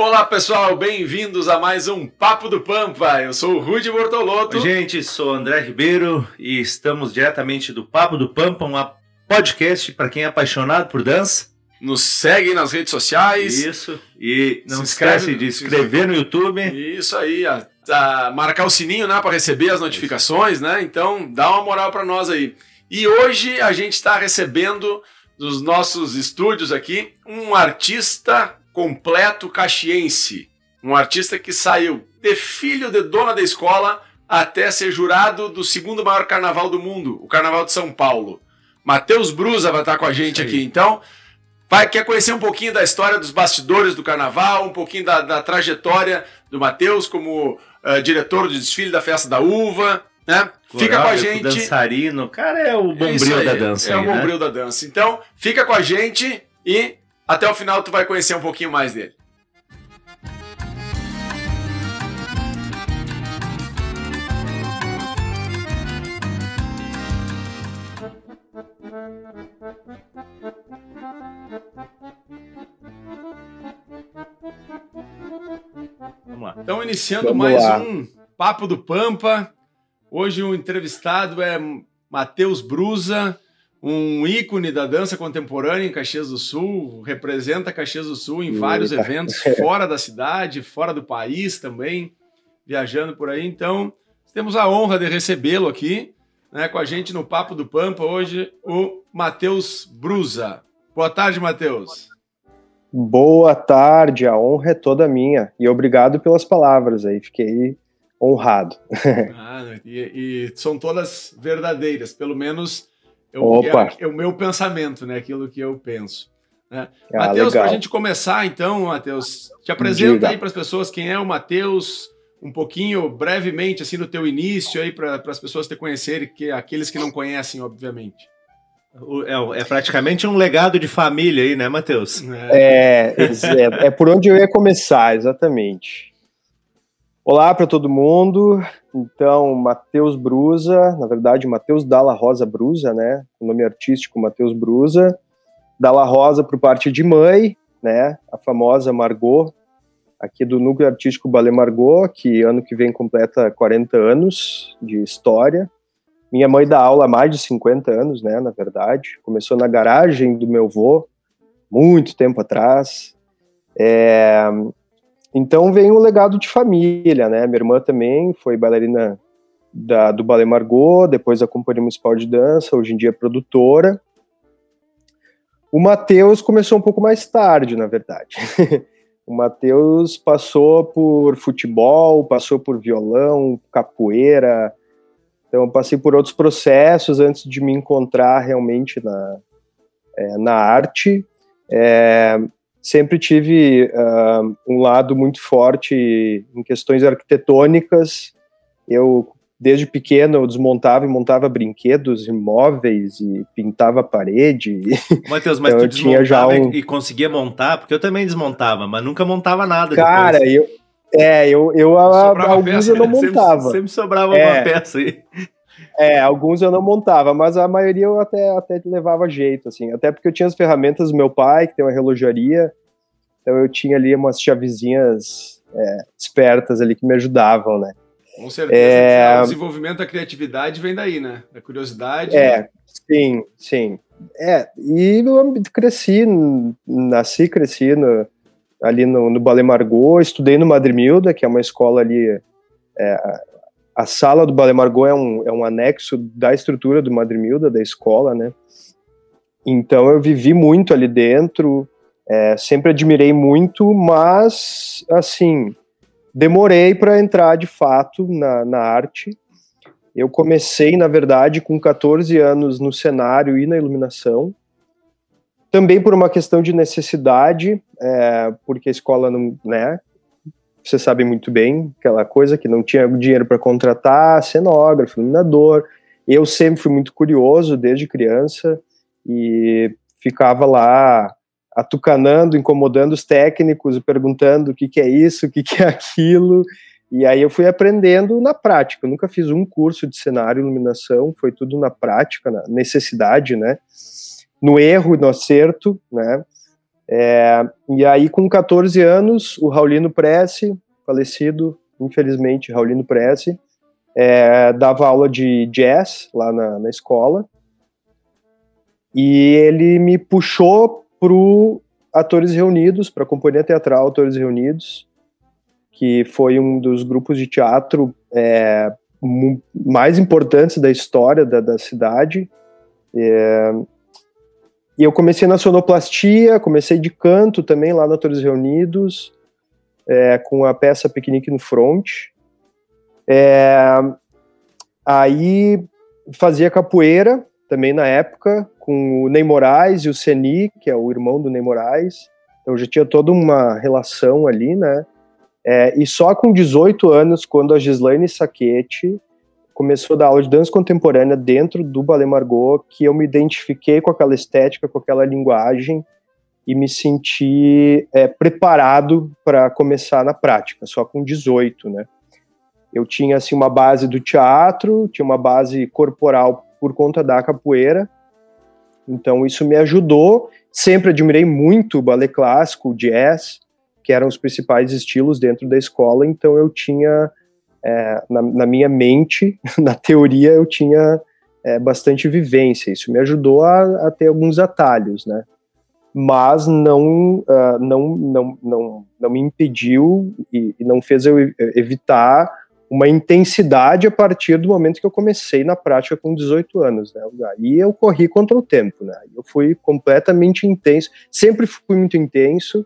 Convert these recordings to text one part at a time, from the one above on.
Olá pessoal, bem-vindos a mais um Papo do Pampa. Eu sou o Rudy Bortolotto. Oi, gente, sou André Ribeiro e estamos diretamente do Papo do Pampa, um podcast para quem é apaixonado por dança. Nos segue nas redes sociais. Isso. E não se esquece de se inscrever no YouTube. Isso aí, a, a marcar o sininho, né, para receber as notificações, né? Então, dá uma moral para nós aí. E hoje a gente está recebendo dos nossos estúdios aqui um artista completo caxiense. Um artista que saiu de filho de dona da escola até ser jurado do segundo maior carnaval do mundo, o Carnaval de São Paulo. Matheus Brusa vai estar com a gente aqui. Então, vai, quer conhecer um pouquinho da história dos bastidores do carnaval, um pouquinho da, da trajetória do Matheus como uh, diretor do desfile da Festa da Uva, né? fica com a gente. Dançarino, cara, é o bombril da dança. É aí, o bombril né? da dança. Então, fica com a gente e até o final tu vai conhecer um pouquinho mais dele. Vamos lá. Então, iniciando Vamos mais lá. um Papo do Pampa. Hoje o entrevistado é Matheus Brusa, um ícone da dança contemporânea em Caxias do Sul, representa Caxias do Sul em vários Eita. eventos fora da cidade, fora do país também, viajando por aí. Então, temos a honra de recebê-lo aqui, né, com a gente no Papo do Pampa hoje, o Matheus Brusa. Boa tarde, Matheus. Boa tarde, a honra é toda minha. E obrigado pelas palavras aí, fiquei honrado. Ah, e, e são todas verdadeiras, pelo menos eu, Opa. é, é o meu pensamento, né? Aquilo que eu penso. Né? Ah, Matheus, para a gente começar, então, Matheus, te apresenta Diga. aí para as pessoas quem é o Matheus, um pouquinho, brevemente, assim, no teu início, aí, para as pessoas te conhecerem, que aqueles que não conhecem, obviamente. É, é praticamente um legado de família aí, né, Matheus? É, ex- é, é por onde eu ia começar, exatamente. Olá para todo mundo. Então, Matheus Brusa, na verdade, Matheus Dalla Rosa Brusa, né? O nome artístico Matheus Brusa. Dalla Rosa por parte de mãe, né? A famosa Margot, aqui do Núcleo Artístico Ballet Margot, que ano que vem completa 40 anos de história. Minha mãe dá aula há mais de 50 anos, né? Na verdade, começou na garagem do meu avô, muito tempo atrás. É, então vem um legado de família, né? Minha irmã também foi bailarina da, do Ballet Margot, depois da Companhia Municipal de Dança, hoje em dia é produtora. O Matheus começou um pouco mais tarde, na verdade. o Matheus passou por futebol, passou por violão, capoeira. Então eu passei por outros processos antes de me encontrar realmente na, é, na arte. É, sempre tive ah, um lado muito forte em questões arquitetônicas. Eu, desde pequeno, eu desmontava e montava brinquedos, imóveis e pintava a parede. Matheus, mas Então, tu tinha já um- e, conseguia montar? Porque eu também desmontava, mas nunca montava nada Cara, depois. eu, é, eu, eu a- alguns peça, eu não né? Montava. Sempre, sempre sobrava É. uma peça aí. É, alguns eu não montava, mas a maioria eu até, até levava jeito, assim. Até porque eu tinha as ferramentas do meu pai, que tem uma relojaria, então eu tinha ali umas chavezinhas é, espertas ali que me ajudavam, né? Com certeza, É. o desenvolvimento da criatividade vem daí, né? Da curiosidade. É, sim, sim. É, e eu cresci, nasci, cresci no- ali no, no Ballet Margot, estudei no Madre Milda, que é uma escola ali. é, a- sala do Ballet Margot é um, é um anexo da estrutura do Madre Milda, da escola, né? Então eu vivi muito ali dentro, é, sempre admirei muito, mas, assim, demorei para entrar de fato na, na arte. Eu comecei, na verdade, com 14 anos no cenário e na iluminação. Também por uma questão de necessidade, é, porque a escola não, né? Você sabe muito bem, aquela coisa que não tinha dinheiro para contratar cenógrafo, iluminador. Eu sempre fui muito curioso desde criança e ficava lá atucanando, incomodando os técnicos, perguntando o que, que é isso, o que, que é aquilo. E aí eu fui aprendendo na prática. Eu nunca fiz um curso de cenário e iluminação, foi tudo na prática, na necessidade, né? No erro e no acerto, né? É, e aí, com 14 anos, o Raulino Prece, falecido, infelizmente, Raulino Prece, é, dava aula de jazz lá na, na escola. E ele me puxou pro Atores Reunidos, para a Companhia Teatral Atores Reunidos, que foi um dos grupos de teatro é, mais importantes da história da, da cidade. É, e eu comecei na sonoplastia, comecei de canto também lá no Atores Reunidos, é, com a peça Piquenique no Front. É, aí fazia capoeira também na época, com o Ney Moraes e o Seni, que é o irmão do Ney Moraes. Então já tinha toda uma relação ali, né? É, e só com 18 anos, quando a Gislaine Saquete começou a dar aula de dança contemporânea dentro do Ballet Margot, que eu me identifiquei com aquela estética, com aquela linguagem e me senti é, preparado para começar na prática, só com 18, né? Eu tinha assim uma base do teatro, tinha uma base corporal por conta da capoeira, então isso me ajudou. Sempre admirei muito o ballet clássico, o jazz, que eram os principais estilos dentro da escola, então eu tinha é, na, na, minha mente, na teoria, eu tinha é, bastante vivência. Isso me ajudou a, a, ter alguns atalhos, né? Mas não, uh, não, não, não, não me impediu e, e, não fez eu evitar uma intensidade a partir do momento que eu comecei na prática com 18 anos, né? Aí eu corri contra o tempo, né? Eu fui completamente intenso, sempre fui muito intenso,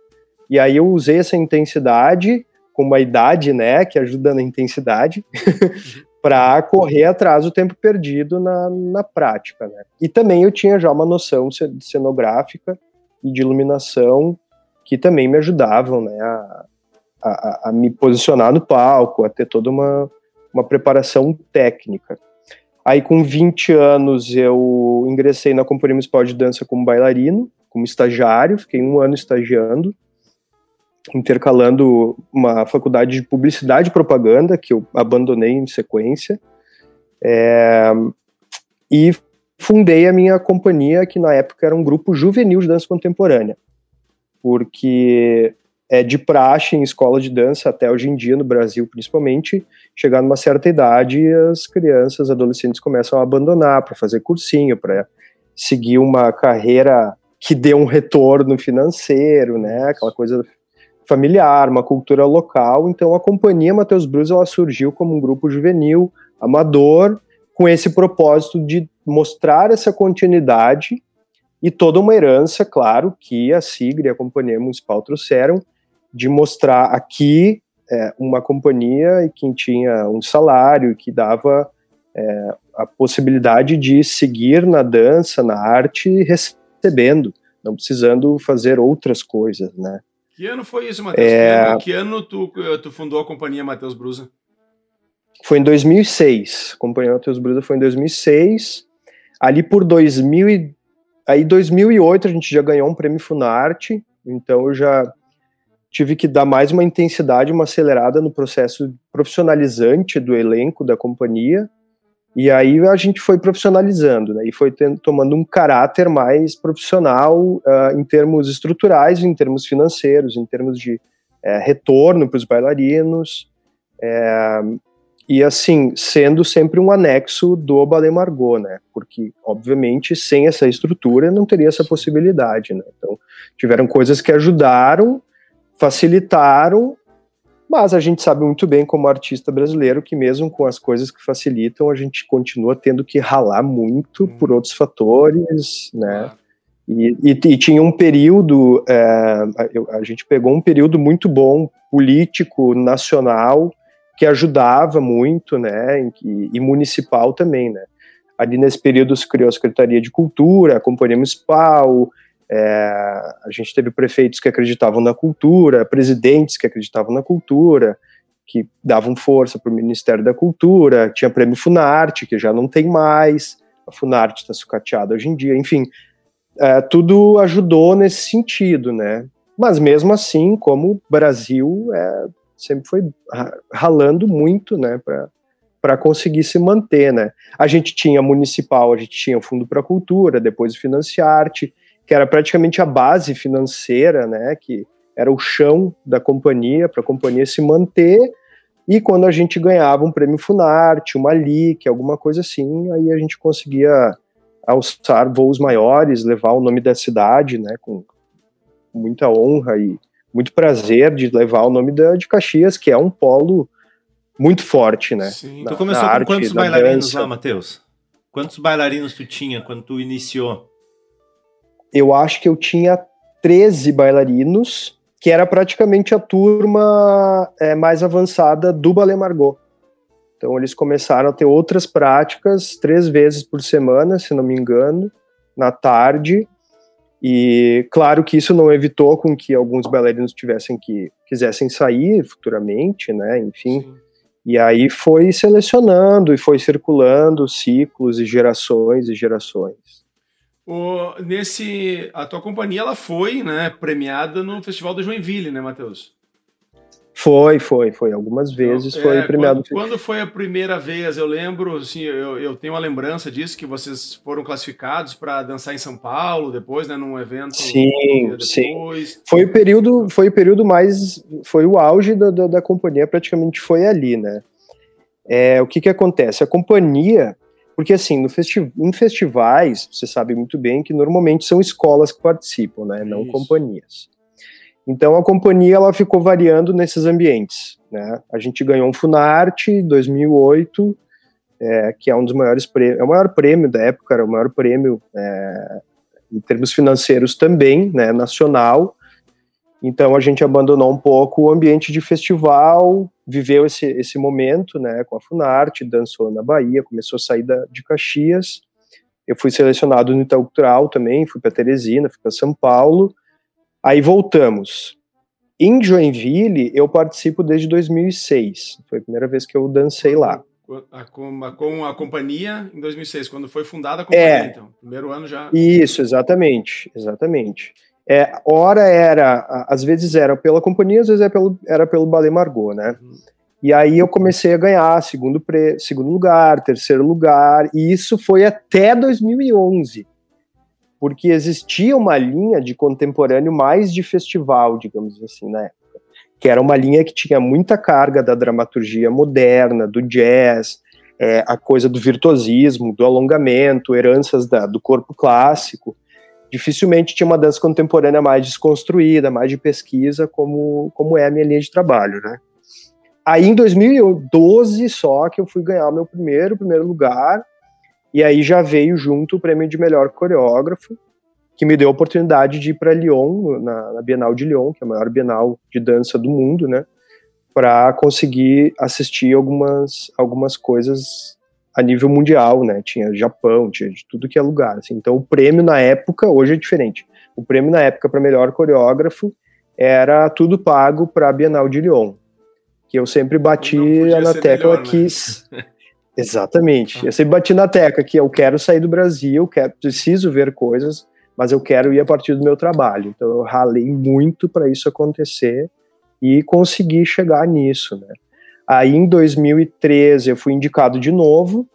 e aí eu usei essa intensidade com uma idade, né, que ajuda na intensidade, para correr atrás do tempo perdido na, na prática, né. E também eu tinha já uma noção cenográfica e de iluminação que também me ajudavam, né, a, a, a me posicionar no palco, a ter toda uma, uma preparação técnica. Aí, com 20 anos, eu ingressei na Companhia Municipal de Dança como bailarino, como estagiário, fiquei um ano estagiando intercalando uma faculdade de publicidade e propaganda, que eu abandonei em sequência, é, e fundei a minha companhia, que na época era um grupo juvenil de dança contemporânea, porque é de praxe em escola de dança, até hoje em dia, no Brasil principalmente, chegar numa certa idade, as crianças, adolescentes começam a abandonar para fazer cursinho, para seguir uma carreira que dê um retorno financeiro, né, aquela coisa familiar, uma cultura local. Então a companhia Matheus Brus ela surgiu como um grupo juvenil, amador, com esse propósito de mostrar essa continuidade e toda uma herança, claro, que a SIGRE e a Companhia Municipal trouxeram, de mostrar aqui é, uma companhia e quem tinha um salário que dava é, a possibilidade de seguir na dança, na arte, recebendo, não precisando fazer outras coisas, né? Que ano foi isso, Matheus? É... Que ano tu, tu fundou a companhia Matheus Brusa? Foi em 2006. A companhia Matheus Brusa foi em 2006. Ali por 2000 e... aí 2008 a gente já ganhou um prêmio Funarte, então eu já tive que dar mais uma intensidade, uma acelerada no processo profissionalizante do elenco da companhia. E aí a gente foi profissionalizando, né? E foi tendo, tomando um caráter mais profissional uh, em termos estruturais, em termos financeiros, em termos de é, retorno para os bailarinos. É, e assim, sendo sempre um anexo do Ballet Margot, né? Porque, obviamente, sem essa estrutura não teria essa possibilidade, né? Então, tiveram coisas que ajudaram, facilitaram mas a gente sabe muito bem, como artista brasileiro, que mesmo com as coisas que facilitam, a gente continua tendo que ralar muito hum. por outros fatores, né? E, e, e tinha um período, é, a, a gente pegou um período muito bom político, nacional, que ajudava muito, né? E, e municipal também, né? Ali nesse período se criou a Secretaria de Cultura, a Companhia Municipal, é, a gente teve prefeitos que acreditavam na cultura, presidentes que acreditavam na cultura, que davam força para o Ministério da Cultura, tinha prêmio Funarte, que já não tem mais, a Funarte está sucateada hoje em dia, enfim, é, tudo ajudou nesse sentido, né? Mas mesmo assim, como o Brasil é, sempre foi ralando muito, né, para conseguir se manter, né? A gente tinha municipal, a gente tinha o Fundo para a Cultura, depois o Financiarte, que era praticamente a base financeira, né, que era o chão da companhia, para a companhia se manter, e quando a gente ganhava um prêmio Funarte, uma LIC, alguma coisa assim, aí a gente conseguia alçar voos maiores, levar o nome da cidade, né, com muita honra e muito prazer de levar o nome da, de Caxias, que é um polo muito forte, né? Sim. Na, tu começou com arte, quantos bailarinos dança. lá, Matheus? Quantos bailarinos tu tinha quando tu iniciou? Eu acho que eu tinha 13 bailarinos, que era praticamente a turma é, mais avançada do Ballet Margot. Então eles começaram a ter outras práticas três vezes por semana, se não me engano, na tarde. E claro que isso não evitou com que alguns bailarinos tivessem que quisessem sair futuramente, né? Enfim. Sim. E aí foi selecionando e foi circulando ciclos e gerações e gerações. O, nesse, a tua companhia ela foi né, premiada no Festival do Joinville, né, Matheus? Foi, foi, foi. Algumas vezes foi é, premiado. Quando, quando, foi a primeira vez, eu lembro, assim, eu, eu tenho uma lembrança disso, que vocês foram classificados para dançar em São Paulo depois, né, num evento. Sim, sim. Foi o período, foi o período mais, foi o auge da, da, da companhia, praticamente foi ali, né. É, o que que acontece? A companhia, porque, assim, no festi em festivais, você sabe muito bem que normalmente são escolas que participam, né? Não Isso. companhias. Então, a companhia ela ficou variando nesses ambientes, né? A gente ganhou um Funarte 2008, é, que é um dos maiores prêmios, é o maior prêmio da época, era o maior prêmio é, em termos financeiros também, né? Nacional. Então, a gente abandonou um pouco o ambiente de festival, viveu esse, esse momento, né, com a Funarte, dançou na Bahia, começou a sair da, de Caxias. Eu fui selecionado no Itaú Cultural também, fui para Teresina, fui para São Paulo. Aí voltamos. Em Joinville, eu participo desde 2006. Foi a primeira vez que eu dancei lá. Com a, com a companhia em 2006, quando foi fundada a companhia, é, então. Primeiro ano já. Isso, exatamente, exatamente. É, ora era, às vezes era pela companhia, às vezes era pelo, era pelo Ballet Margot, né? Uhum. E aí eu comecei a ganhar segundo, pre, segundo lugar, terceiro lugar, e isso foi até 2011, porque existia uma linha de contemporâneo mais de festival, digamos assim, na época, que era uma linha que tinha muita carga da dramaturgia moderna, do jazz, é, a coisa do virtuosismo, do alongamento, heranças da, do corpo clássico, dificilmente tinha uma dança contemporânea mais desconstruída, mais de pesquisa, como, como é a minha linha de trabalho, né? Aí em 2012 só que eu fui ganhar o meu primeiro, primeiro lugar, e aí já veio junto o prêmio de melhor coreógrafo, que me deu a oportunidade de ir para Lyon, na, na, Bienal de Lyon, que é a maior bienal de dança do mundo, né? Para conseguir assistir algumas, algumas coisas a nível mundial, né? Tinha Japão, tinha de tudo que é lugar. Assim. Então o prêmio na época, hoje é diferente. O prêmio na época para melhor coreógrafo era tudo pago para a Bienal de Lyon, que eu sempre bati na tecla melhor, que né? exatamente. Eu sempre bati na tecla que eu quero sair do Brasil, quero preciso ver coisas, mas eu quero ir a partir do meu trabalho. Então eu ralei muito para isso acontecer e consegui chegar nisso, né? Aí em 2013 eu fui indicado de novo.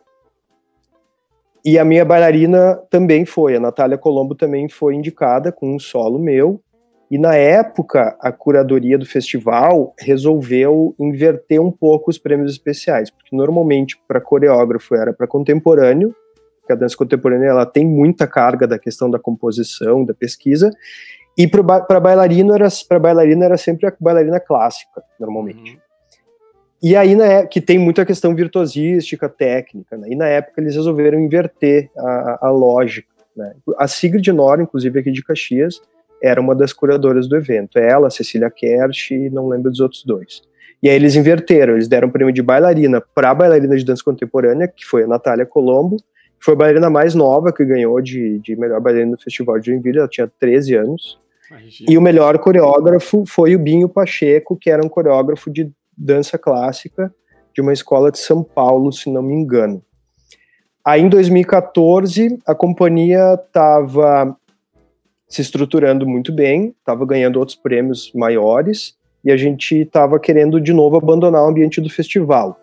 E a minha bailarina também foi, a Natália Colombo também foi indicada com um solo meu. E na época, a curadoria do festival resolveu inverter um pouco os prêmios especiais, porque normalmente para coreógrafo era para contemporâneo, porque a dança contemporânea ela tem muita carga da questão da composição, da pesquisa, e para bailarina era para bailarina era sempre a bailarina clássica, normalmente. Uhum. E aí, né, que tem muita questão virtuosística, técnica, né, e na época eles resolveram inverter a, a lógica. Né. A Sigrid Nora, inclusive aqui de Caxias, era uma das curadoras do evento. Ela, Cecília Kersh e não lembro dos outros dois. E aí eles inverteram, eles deram um prêmio de bailarina para a bailarina de dança contemporânea, que foi a Natália Colombo, que foi a bailarina mais nova que ganhou de, de melhor bailarina no Festival de Joinville, ela tinha 13 anos. Imagina. E o melhor coreógrafo foi o Binho Pacheco, que era um coreógrafo de dança clássica de uma escola de São Paulo, se não me engano. Aí em 2014 a companhia estava se estruturando muito bem, estava ganhando outros prêmios maiores e a gente estava querendo de novo abandonar o ambiente do festival.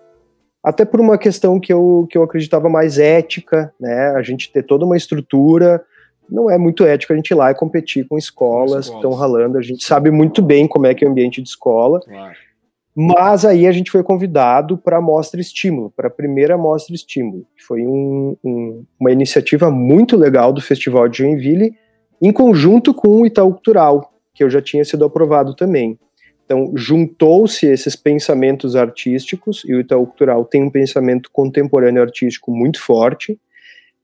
Até por uma questão que eu, que eu acreditava mais ética, né? A gente ter toda uma estrutura não é muito ético a gente ir lá e competir com escolas que estão ralando. A gente sabe muito bem como é que é o ambiente de escola. Claro. Mas aí a gente foi convidado para a Mostra Estímulo, para a primeira Mostra Estímulo, que foi um, um, uma iniciativa muito legal do Festival de Joinville, em conjunto com o Itaú Cultural, que eu já tinha sido aprovado também. Então, juntou-se esses pensamentos artísticos, e o Itaú Cultural tem um pensamento contemporâneo artístico muito forte,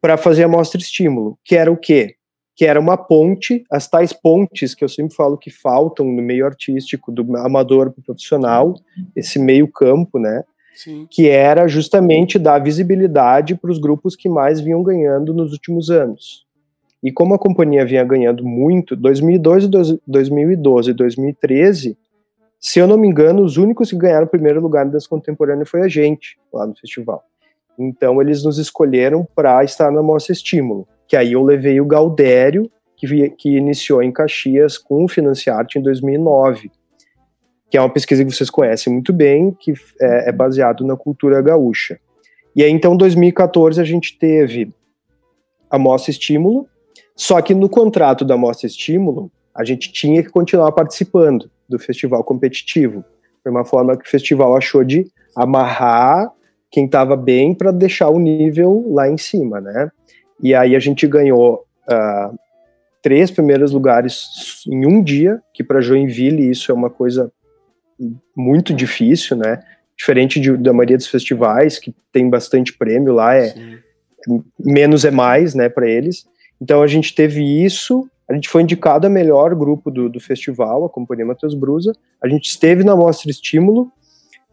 para fazer a Mostra Estímulo, que era o quê? Que era uma ponte, as tais pontes que eu sempre falo que faltam no meio artístico, do amador para o profissional, esse meio campo, né? Sim. Que era justamente dar visibilidade para os grupos que mais vinham ganhando nos últimos anos. E como a companhia vinha ganhando muito, 2012, 2012 e 2013, se eu não me engano, os únicos que ganharam o primeiro lugar das contemporâneas foi a gente, lá no festival. Então eles nos escolheram para estar na Mostra Estímulo que aí eu levei o Galdério, que, que iniciou em Caxias com o Financiarte em 2009, que é uma pesquisa que vocês conhecem muito bem, que é, é baseado na cultura gaúcha. E aí, então, em 2014, a gente teve a Mostra Estímulo, só que no contrato da Mostra Estímulo, a gente tinha que continuar participando do festival competitivo. Foi uma forma que o festival achou de amarrar quem estava bem para deixar o nível lá em cima, né? E aí a gente ganhou uh, três primeiros lugares em um dia, que para Joinville isso é uma coisa muito difícil, né? Diferente de, da maioria dos festivais, que tem bastante prêmio lá, é Sim. menos é mais, né, para eles. Então a gente teve isso, a gente foi indicado a melhor grupo do, do festival, a Companhia Matheus Brusa. A gente esteve na Mostra Estímulo,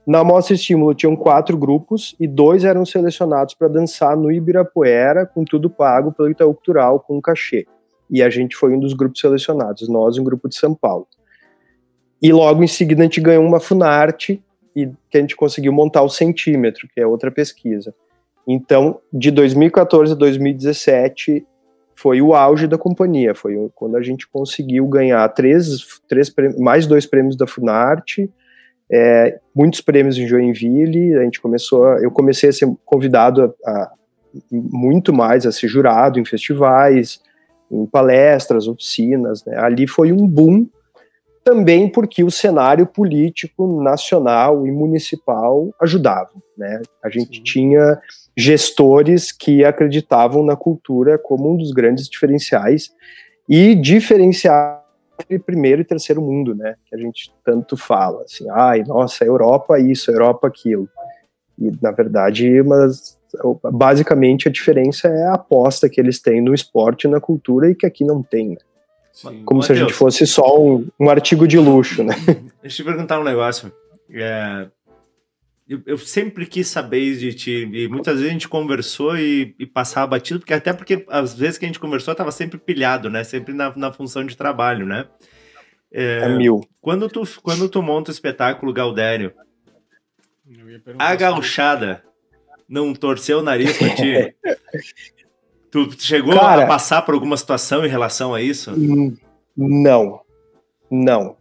na Mostra Estímulo tinham quatro grupos e dois eram selecionados para dançar no Ibirapuera, com tudo pago pelo Itaú Cultural, com um cachê. E a gente foi um dos grupos selecionados, nós, um grupo de São Paulo. E logo em seguida a gente ganhou uma Funarte, e que a gente conseguiu montar o centímetro, que é outra pesquisa. Então, de 2014 a 2017 foi o auge da companhia, foi quando a gente conseguiu ganhar três, três mais dois prêmios da Funarte, é, muitos prêmios em Joinville, a gente começou, eu comecei a ser convidado a, a, muito mais a ser jurado em festivais, em palestras, oficinas, né? ali foi um boom, também porque o cenário político nacional e municipal ajudava, né? A gente Sim. tinha gestores que acreditavam na cultura como um dos grandes diferenciais e diferenciar entre primeiro e terceiro mundo, né? Que a gente tanto fala, assim, ai, nossa, Europa isso, Europa aquilo. E, na verdade, mas, basicamente a diferença é a aposta que eles têm no esporte e na cultura e que aqui não tem, né? Sim. Como Mateus, se a gente fosse só um, um artigo de luxo, né? Deixa eu te perguntar um negócio. É, eu, eu, sempre quis saber de ti, e muitas vezes a gente conversou e, e passava batido, porque até porque às vezes que a gente conversou estava sempre pilhado, né? Sempre na, na função de trabalho, né? É, é mil. Quando tu, quando tu monta o espetáculo Galdério, a gauchada não torceu o nariz pra ti? tu chegou Cara, a passar por alguma situação em relação a isso? Não. Não.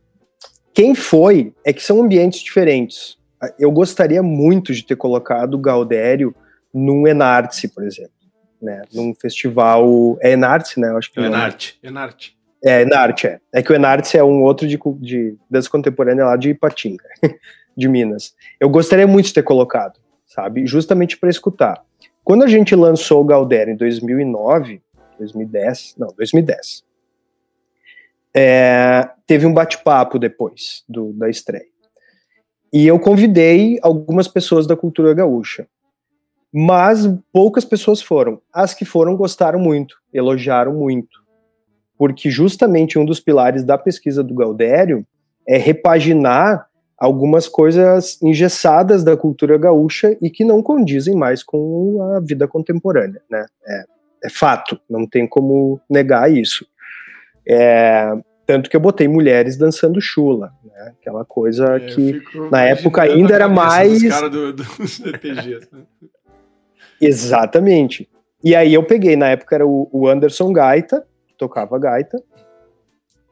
Quem foi é que são ambientes diferentes eu gostaria muito de ter colocado o Gaudério num Enarte, por exemplo, né? Num festival é Enarte, né? Eu acho que é Enarte. Enarte. É, Enarte, é. É que o Enarte é um outro de, de dança contemporânea lá de Ipatinga, de Minas. Eu gostaria muito de ter colocado, sabe? Justamente para escutar. Quando a gente lançou o Gaudério em 2009, 2010, não, 2010, é, teve um bate-papo depois do, da estreia. E eu convidei algumas pessoas da cultura gaúcha. Mas poucas pessoas foram. As que foram gostaram muito, elogiaram muito. Porque justamente um dos pilares da pesquisa do Galdério é repaginar algumas coisas engessadas da cultura gaúcha e que não condizem mais com a vida contemporânea, né? É, é fato, não tem como negar isso. É, tanto que eu botei mulheres dançando chula, né? Aquela coisa é, que na época ainda era mais. Do, do né? Exatamente. E aí eu peguei, na época era o, Anderson Gaita, que tocava gaita,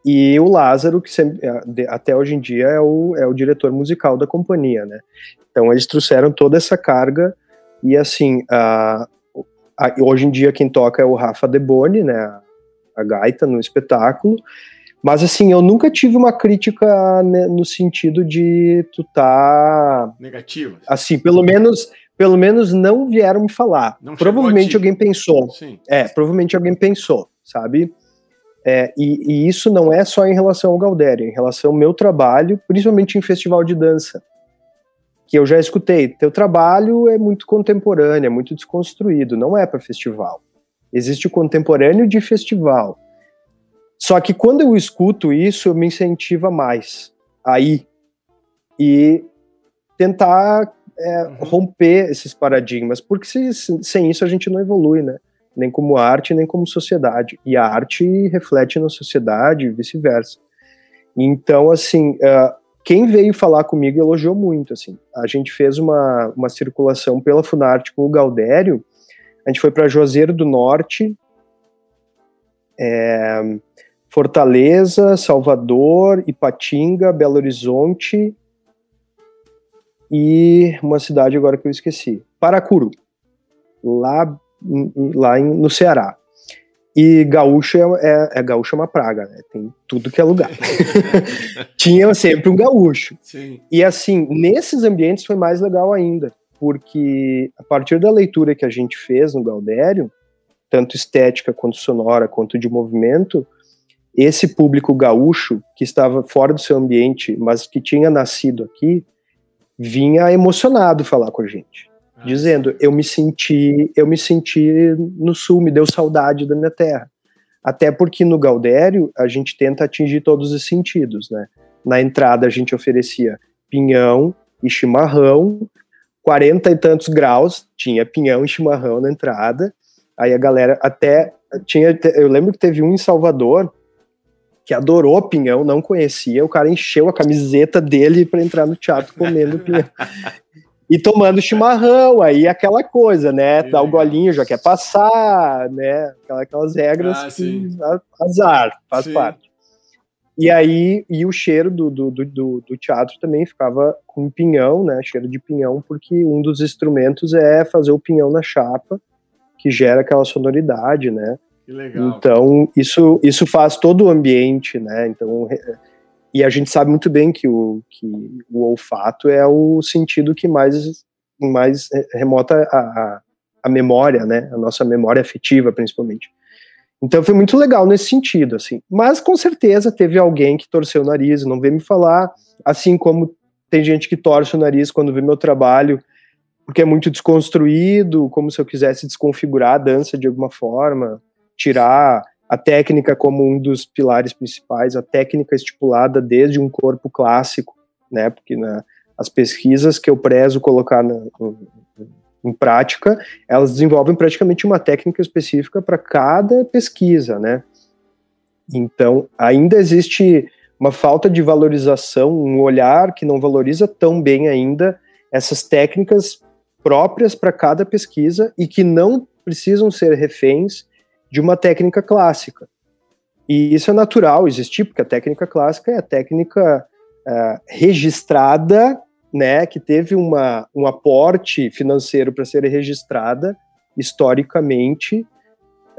e o Lázaro, que sempre, até hoje em dia é o, é o diretor musical da companhia, né? Então eles trouxeram toda essa carga, e assim, a, a, hoje em dia quem toca é o Rafa Deboni, né? a gaita no espetáculo. Mas assim, eu nunca tive uma crítica né, no sentido de tu tá negativa. Assim, pelo menos, pelo menos não vieram me falar. Não provavelmente alguém pensou. Sim. É, provavelmente alguém pensou, sabe? É, e, e, isso não é só em relação ao Galdério, é em relação ao meu trabalho, principalmente em festival de dança, que eu já escutei. Teu trabalho é muito contemporâneo, é muito desconstruído, não é para festival. Existe o contemporâneo de festival. Só que quando eu escuto isso, eu me incentiva mais a ir e tentar é, uhum. romper esses paradigmas, porque se, sem isso a gente não evolui, né? nem como arte, nem como sociedade. E a arte reflete na sociedade e vice-versa. Então, assim, uh, quem veio falar comigo elogiou muito, assim. A gente fez uma, uma circulação pela Funarte com o Galdério, a gente foi para Juazeiro do Norte, é, Fortaleza, Salvador, Ipatinga, Belo Horizonte e uma cidade agora que eu esqueci, Paracuru. Lá lá em, no Ceará. E gaúcho é, é, é, gaúcho é uma praga, né? Tem tudo que é lugar. Tinha sempre um gaúcho. Sim. E assim, nesses ambientes foi mais legal ainda, porque a partir da leitura que a gente fez no Galdério, tanto estética quanto sonora, quanto de movimento, esse público gaúcho que estava fora do seu ambiente, mas que tinha nascido aqui, vinha emocionado falar com a gente dizendo eu me senti eu me senti no sul me deu saudade da minha terra. Até porque no Galdério a gente tenta atingir todos os sentidos né? Na entrada a gente oferecia pinhão e chimarrão 40 e tantos graus tinha pinhão e chimarrão na entrada aí a galera até tinha eu lembro que teve um em Salvador que adorou pinhão, não conhecia, o cara encheu a camiseta dele para entrar no teatro comendo pinhão. e tomando chimarrão, aí aquela coisa, né? Dá o golinho, já quer passar, né? Aquelas regras ah, que azar, faz sim. parte. E aí, e o cheiro do, do, do, do, teatro também ficava com pinhão, né? Cheiro de pinhão, porque um dos instrumentos é fazer o pinhão na chapa, que gera aquela sonoridade, né? Que legal. Então, isso, isso faz todo o ambiente, né? Então, e a gente sabe muito bem que o, que o olfato é o sentido que mais, mais remota a, a, a memória, né? A nossa memória afetiva, principalmente. Então foi muito legal nesse sentido, assim. Mas com certeza teve alguém que torceu o nariz, não veio me falar, assim como tem gente que torce o nariz quando vê meu trabalho, porque é muito desconstruído, como se eu quisesse desconfigurar a dança de alguma forma, tirar a técnica como um dos pilares principais, a técnica estipulada desde um corpo clássico, né? Porque na, as pesquisas que eu prezo colocar na, em, em prática, elas desenvolvem praticamente uma técnica específica para cada pesquisa, né? Então, ainda existe uma falta de valorização, um olhar que não valoriza tão bem ainda essas técnicas próprias para cada pesquisa e que não precisam ser reféns de uma técnica clássica. E isso é natural existir, porque a técnica clássica é a técnica uh, registrada, né, que teve uma, um aporte financeiro para ser registrada historicamente,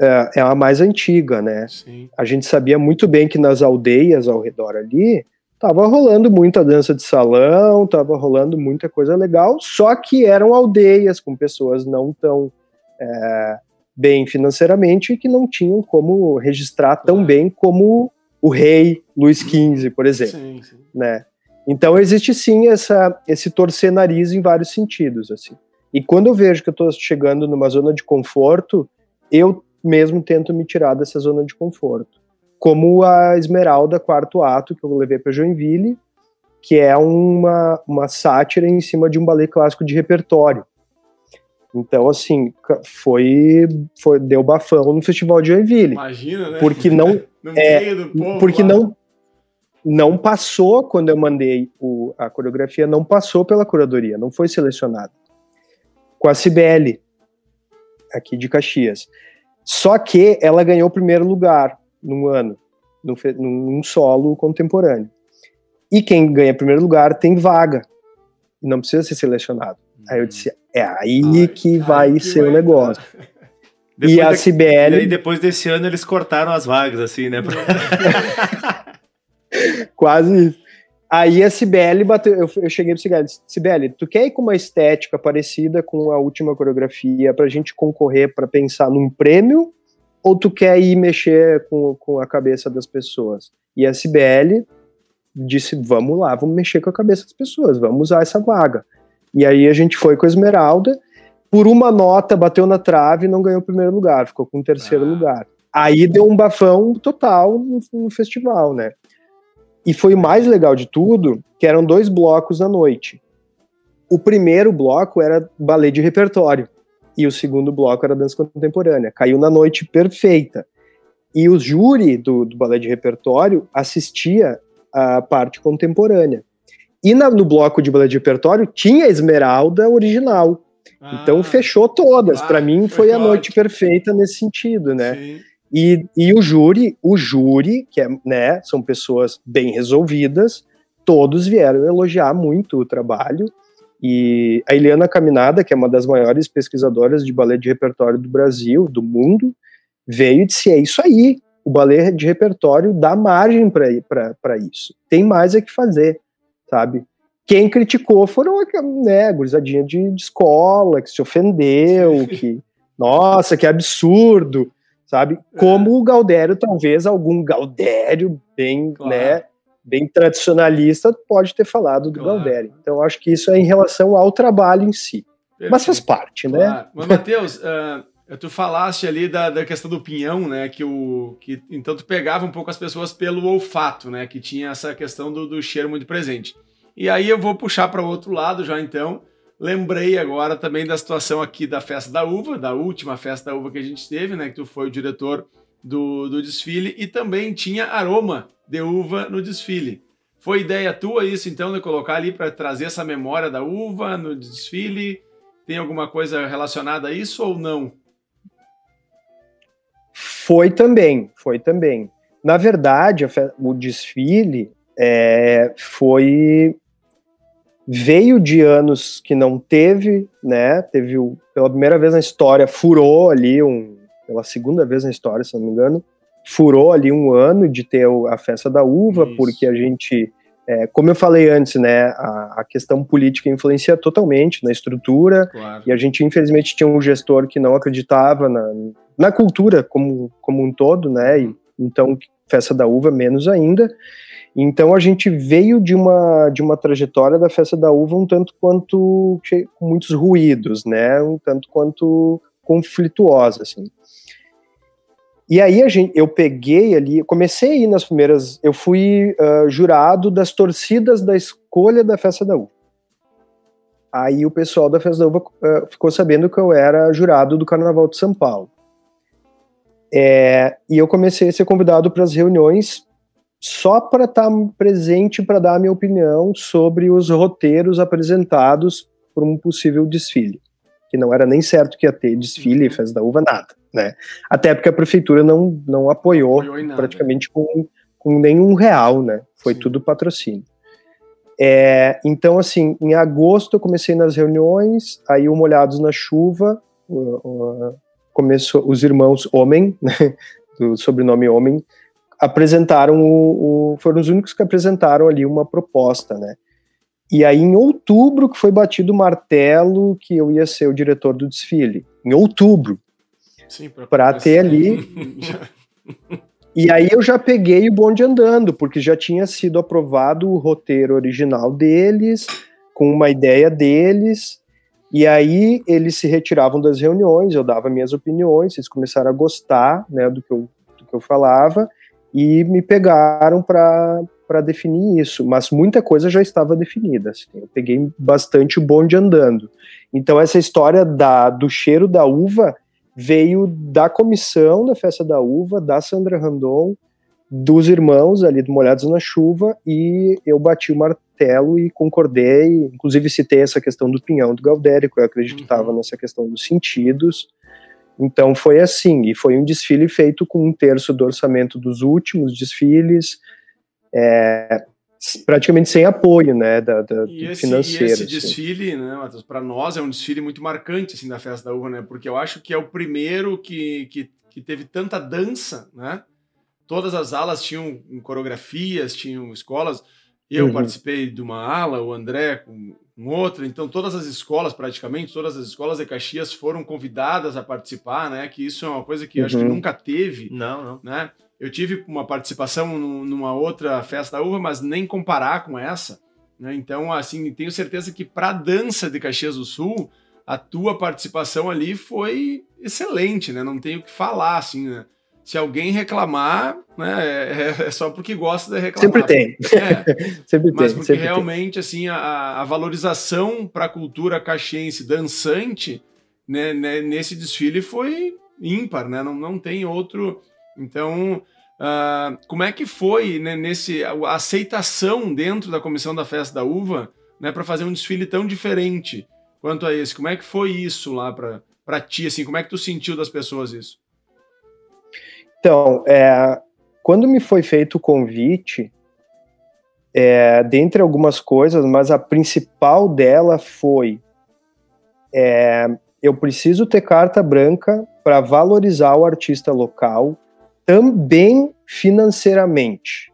uh, é a mais antiga, né? Sim. A gente sabia muito bem que nas aldeias ao redor ali estava rolando muita dança de salão, estava rolando muita coisa legal, só que eram aldeias com pessoas não tão é, bem financeiramente e que não tinham como registrar tão bem como o rei Luís XV, por exemplo, sim, sim. né? Então existe sim essa, esse torcer nariz em vários sentidos, assim. E quando eu vejo que eu estou chegando numa zona de conforto, eu mesmo tento me tirar dessa zona de conforto. Como a Esmeralda, quarto ato, que eu levei para Joinville, que é uma, uma sátira em cima de um ballet clássico de repertório. Então, assim, foi, foi deu bafão no Festival de Joinville. Imagina, né? Porque não é, povo, porque lá. não não passou quando eu mandei o, a coreografia, não passou pela curadoria, não foi selecionada. Com a Cibele, aqui de Caxias. Só que ela ganhou o primeiro lugar num ano, num, num solo contemporâneo. E quem ganha primeiro lugar tem vaga, não precisa ser selecionado. Aí eu disse, é aí que vai ser o negócio. e a CBL. E depois desse ano eles cortaram as vagas, assim, né? Quase isso. Aí a Cibele bateu, eu, eu cheguei pro Cibele, Cibele, tu quer ir com uma estética parecida com a última coreografia pra gente concorrer para pensar num prêmio ou tu quer ir mexer com, com a cabeça das pessoas? E a Cibele disse, vamos lá, vamos mexer com a cabeça das pessoas, vamos usar essa vaga. E aí a gente foi com a Esmeralda, por uma nota bateu na trave e não ganhou o primeiro lugar, ficou com o terceiro ah. lugar. Aí deu um bafão total no, no festival, né? E foi o mais legal de tudo, que eram dois blocos à noite. O primeiro bloco era ballet de repertório e o segundo bloco era dança contemporânea. Caiu na noite perfeita. E o júri do, do ballet de repertório assistia a parte contemporânea. E na, no bloco de ballet de repertório tinha a Esmeralda original. Ah, então fechou todas. Para mim foi, foi a noite perfeita nesse sentido, né? Sim. E, e o júri, o júri, que é, né, são pessoas bem resolvidas, todos vieram elogiar muito o trabalho. E a Eliana Caminada, que é uma das maiores pesquisadoras de balé de repertório do Brasil, do mundo, veio e disse: é isso aí, o balé de repertório dá margem para isso. Tem mais é que fazer, sabe? Quem criticou foram né, a gurizadinha de, de escola, que se ofendeu, que, nossa, que absurdo sabe? É. Como o Galdério, talvez algum Galdério bem, claro. né, bem tradicionalista pode ter falado do claro. Galdério. Então, acho que isso é em relação ao trabalho em si. Perfeito. Mas faz parte, né? claro. né? Mas, Matheus, uh, tu falaste ali da, da questão do pinhão, né? Que, o, que então tu pegava um pouco as pessoas pelo olfato, né? Que tinha essa questão do, do cheiro muito presente. E aí eu vou puxar para o outro lado já então, Lembrei agora também da situação aqui da festa da uva, da última festa da uva que a gente teve, né? Que tu foi o diretor do, do desfile e também tinha aroma de uva no desfile. Foi ideia tua isso, então, de colocar ali para trazer essa memória da uva no desfile? Tem alguma coisa relacionada a isso ou não? Foi também, foi também. Na verdade, o desfile é, foi veio de anos que não teve, né? Teve o, pela primeira vez na história, furou ali um, pela segunda vez na história, se não me engano, furou ali um ano de ter a festa da uva, Isso. porque a gente, é, como eu falei antes, né, a, a, questão política influencia totalmente na estrutura, claro. e a gente infelizmente tinha um gestor que não acreditava na, na cultura como, como um todo, né? E, então, festa da uva menos ainda. Então a gente veio de uma, de uma trajetória da festa da uva um tanto quanto com muitos ruídos, né? Um tanto quanto conflituosa, assim. E aí a gente, eu peguei ali, comecei a ir nas primeiras, eu fui uh, jurado das torcidas da escolha da festa da uva. Aí o pessoal da festa da uva uh, ficou sabendo que eu era jurado do Carnaval de São Paulo. É, e eu comecei a ser convidado para as reuniões só para estar tá presente para dar a minha opinião sobre os roteiros apresentados por um possível desfile, que não era nem certo que ia ter desfile, uhum. festa da uva, nada, né? Até porque a prefeitura não, não apoiou, apoiou praticamente com, com nenhum real, né? Foi Sim. tudo patrocínio. É, então, assim, em agosto eu comecei nas reuniões, aí o Molhados na Chuva, uh, uh, começou os irmãos Homem, né, do sobrenome Homem, apresentaram o, o, foram os únicos que apresentaram ali uma proposta, né? E aí em outubro que foi batido o martelo que eu ia ser o diretor do desfile. Em outubro. Para ter ali. e aí eu já peguei o bonde andando, porque já tinha sido aprovado o roteiro original deles, com uma ideia deles. E aí eles se retiravam das reuniões, eu dava minhas opiniões, eles começaram a gostar né, do, que eu, do que eu falava e me pegaram para definir isso, mas muita coisa já estava definida. Assim, eu peguei bastante o bonde andando. Então, essa história da, do cheiro da uva veio da comissão da Festa da Uva, da Sandra Randon, dos irmãos ali do Molhados na Chuva, e eu bati o martelo e concordei, inclusive citei essa questão do pinhão do Galdérico, eu acreditava uhum. nessa questão dos sentidos, então foi assim, e foi um desfile feito com um terço do orçamento dos últimos desfiles. É, praticamente sem apoio, né, da, da e esse, financeiro. E esse assim. desfile, né, Matheus, para nós é um desfile muito marcante, assim, da Festa da Uva, né, porque eu acho que é o primeiro que, que, que teve tanta dança, né, todas as alas tinham coreografias, tinham escolas, eu uhum. participei de uma ala, o André com, com outra, então todas as escolas, praticamente, todas as escolas de Caxias foram convidadas a participar, né, que isso é uma coisa que uhum. acho que uhum. nunca teve, não, não. né, eu tive uma participação numa outra festa da uva, mas nem comparar com essa. Né? Então, assim, tenho certeza que para a dança de Caxias do Sul, a tua participação ali foi excelente, né? Não tenho o que falar, assim, né? Se alguém reclamar, né, é, é só porque gosta de reclamar. Sempre tem. É, sempre mas tem, porque realmente, tem. assim, a, a valorização para a cultura caxiense dançante, né, né, nesse desfile foi ímpar, né? Não, não tem outro então, uh, como é que foi né, nesse a aceitação dentro da comissão da festa da uva, né, para fazer um desfile tão diferente quanto a esse? Como é que foi isso lá para ti? Assim, como é que tu sentiu das pessoas isso? Então, é, quando me foi feito o convite, é, dentre algumas coisas, mas a principal dela foi é, eu preciso ter carta branca para valorizar o artista local também financeiramente.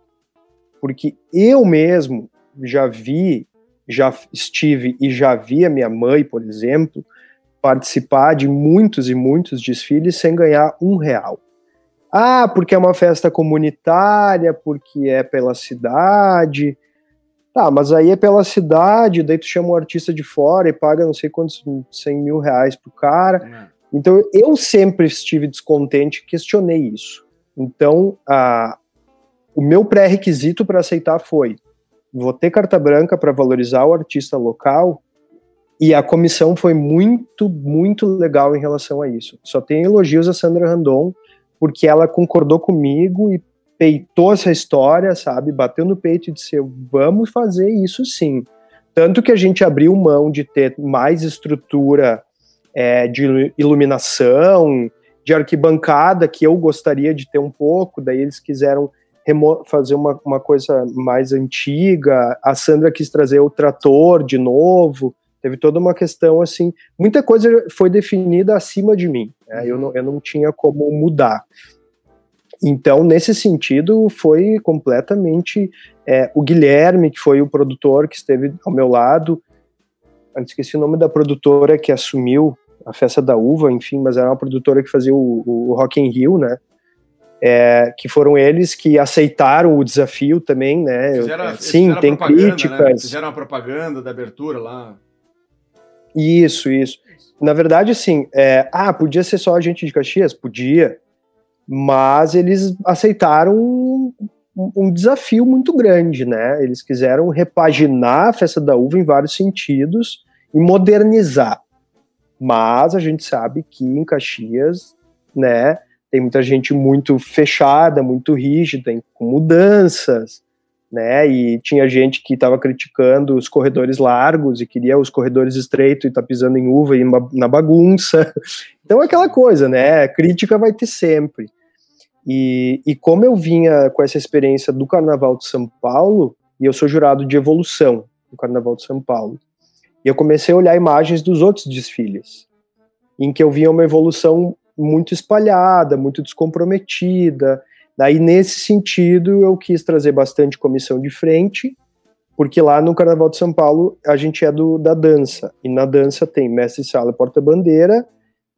Porque eu mesmo já vi, já estive e já vi a minha mãe, por exemplo, participar de muitos e muitos desfiles sem ganhar um real. Ah, porque é uma festa comunitária, porque é pela cidade. Tá, mas aí é pela cidade, daí tu chama um artista de fora e paga não sei quantos, 100 mil reais pro cara. É. Então eu sempre estive descontente, questionei isso. Então, a, o meu pré-requisito para aceitar foi: vou ter carta branca para valorizar o artista local. E a comissão foi muito, muito legal em relação a isso. Só tem elogios a Sandra Randon, porque ela concordou comigo e peitou essa história, sabe? Bateu no peito e disse: vamos fazer isso sim. Tanto que a gente abriu mão de ter mais estrutura é, de iluminação, de arquibancada que eu gostaria de ter um pouco, daí eles quiseram fazer uma, uma coisa mais antiga, a Sandra quis trazer o trator de novo, teve toda uma questão assim, muita coisa foi definida acima de mim, né? eu, não, eu não tinha como mudar. Então, nesse sentido, foi completamente é, o Guilherme, que foi o produtor que esteve ao meu lado, eu esqueci o nome da produtora que assumiu a Festa da Uva, enfim, mas era uma produtora que fazia o, o Rock in Rio, né? É, que foram eles que aceitaram o desafio também, né? Fizeram, é, sim, tem né? críticas. Né? Fizeram a propaganda da abertura lá. Isso, isso. Na verdade, assim, é, ah, podia ser só a gente de Caxias? Podia. Mas eles aceitaram um, um desafio muito grande, né? Eles quiseram repaginar a Festa da Uva em vários sentidos e modernizar. Mas a gente sabe que em Caxias, né, tem muita gente muito fechada, muito rígida, com mudanças, né? E tinha gente que estava criticando os corredores largos e queria os corredores estreitos e tá pisando em uva e na bagunça. Então é aquela coisa, né? Crítica vai ter sempre. E, e como eu vinha com essa experiência do Carnaval de São Paulo, e eu sou jurado de evolução do Carnaval de São Paulo, e eu comecei a olhar imagens dos outros desfiles, em que eu via uma evolução muito espalhada, muito descomprometida. Daí, nesse sentido, eu quis trazer bastante comissão de frente, porque lá no Carnaval de São Paulo a gente é do, da dança, e na dança tem mestre sala porta-bandeira,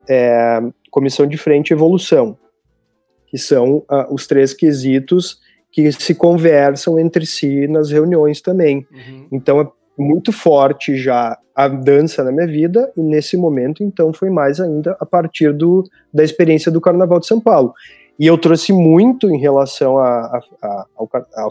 é, comissão de frente e evolução, que são uh, os três quesitos que se conversam entre si nas reuniões também. Uhum. Então, é muito forte já a dança na minha vida e nesse momento então foi mais ainda a partir do, da experiência do Carnaval de São Paulo. E eu trouxe muito em relação à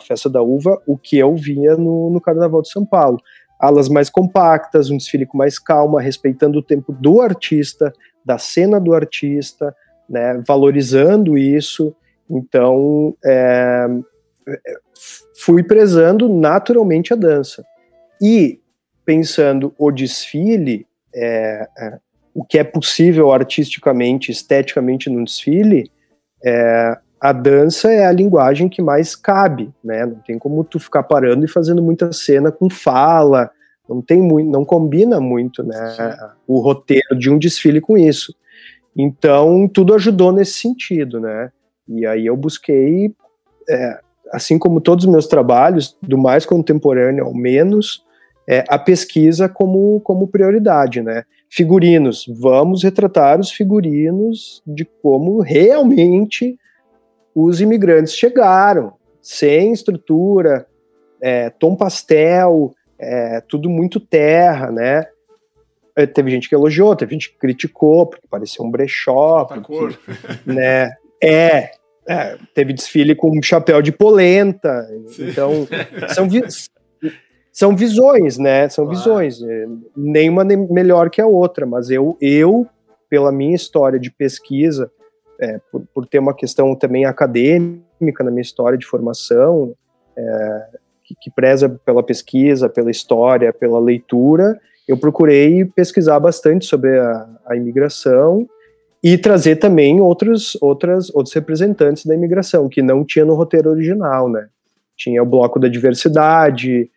festa da uva o que eu via no, no Carnaval de São Paulo. Alas mais compactas um desfile com mais calma respeitando o tempo do artista da cena do artista né valorizando isso. Então é, é fui prezando naturalmente a dança e pensando o desfile, é, é, o que é possível artisticamente, esteticamente no desfile, é, a dança é a linguagem que mais cabe, né? Não tem como tu ficar parando e fazendo muita cena com fala, não tem muito, não combina muito, né? Sim. O roteiro de um desfile com isso. Então tudo ajudou nesse sentido, né? E aí eu busquei, é, assim como todos os meus trabalhos, do mais contemporâneo ao menos, é, a pesquisa como, como prioridade, né? Figurinos, vamos retratar os figurinos de como realmente os imigrantes chegaram, sem estrutura, é, tom pastel, é, tudo muito terra, né? É, teve gente que elogiou, teve gente que criticou, porque parecia um brechó, porque, né? É, é, teve desfile com chapéu de polenta, Sim. então são, vi são visões, né? São claro. visões, é, nenhuma melhor que a outra, mas eu, eu pela minha história de pesquisa, é, por, por, ter uma questão também acadêmica na minha história de formação, é, que, que, preza pela pesquisa, pela história, pela leitura, eu procurei pesquisar bastante sobre a, a imigração e trazer também outros, outras, outros representantes da imigração, que não tinha no roteiro original, né? Tinha o bloco da diversidade,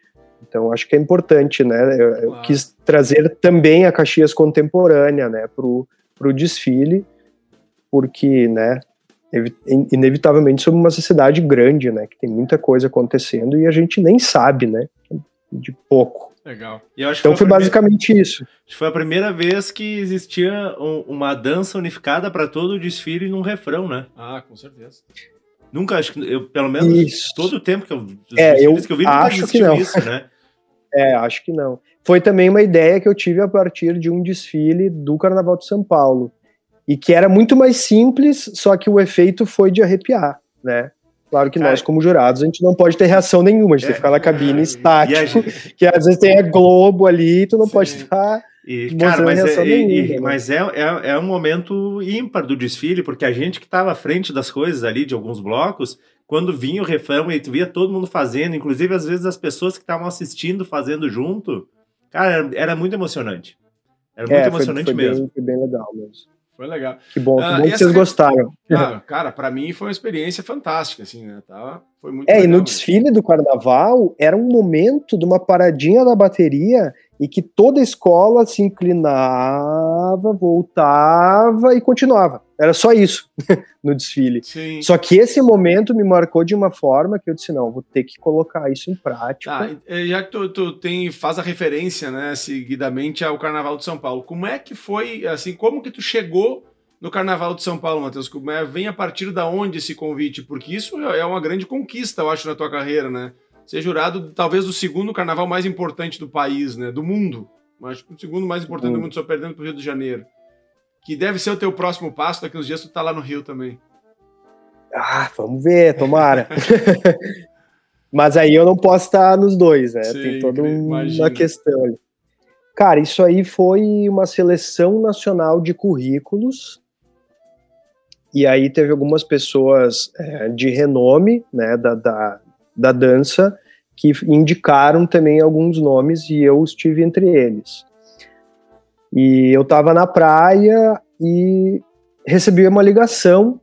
então acho que é importante, né? Eu, eu quis trazer também a Caxias contemporânea, né, para o desfile, porque, né, inevitavelmente somos uma sociedade grande, né, que tem muita coisa acontecendo e a gente nem sabe, né, de pouco. Legal. então foi, foi basicamente isso. Acho que foi a primeira vez que existia um, uma dança unificada para todo o desfile num refrão, né? Ah, com certeza. Nunca, acho que eu, pelo menos isso. todo o tempo que eu, é, eu que eu vi, nunca acho que não. isso, né? É, acho que não. Foi também uma ideia que eu tive a partir de um desfile do Carnaval de São Paulo e que era muito mais simples, só que o efeito foi de arrepiar, né? Claro que Cara, nós, como jurados, a gente não pode ter reação nenhuma, a gente é, tem que ficar na cabine é, estático, gente... que às vezes tem a Globo ali, tu não Sim. pode estar. E, cara, mas, é, nenhuma, e, né? mas é, é, é um momento ímpar do desfile, porque a gente que estava à frente das coisas ali, de alguns blocos, quando vinha o refrão e tu via todo mundo fazendo, inclusive às vezes as pessoas que estavam assistindo fazendo junto, cara, era, era muito emocionante. Era muito é, emocionante foi, foi mesmo. Bem, foi bem legal mesmo. Foi legal. Que bom, que ah, bom que vocês gostaram. Ah, cara, para mim foi uma experiência fantástica, assim, né? Tava, foi muito É, legal, e no desfile do carnaval era um momento de uma paradinha da bateria e que toda a escola se inclinava, voltava e continuava. Era só isso no desfile. Sim. Só que esse momento me marcou de uma forma que eu disse, não, vou ter que colocar isso em prática. Tá, já que tu, tu, tem, faz a referência, né, seguidamente ao Carnaval de São Paulo, como é que foi, assim, como que tu chegou no Carnaval de São Paulo, Matheus? Como é, vem a partir da onde esse convite? Porque isso é uma grande conquista, eu acho, na tua carreira, né? Ser jurado, talvez, do segundo carnaval mais importante do país, né? Do mundo. Acho que o segundo mais importante do mundo, só perdendo pro Rio de Janeiro. Que deve ser o teu próximo passo, daqui uns dias tu tá lá no Rio também. Ah, vamos ver, tomara. Mas aí eu não posso estar nos dois, né? Sim, Tem toda uma questão ali. Cara, isso aí foi uma seleção nacional de currículos. E aí teve algumas pessoas é, de renome, né, da, da, da dança, que indicaram também alguns nomes e eu estive entre eles. E eu estava na praia e recebi uma ligação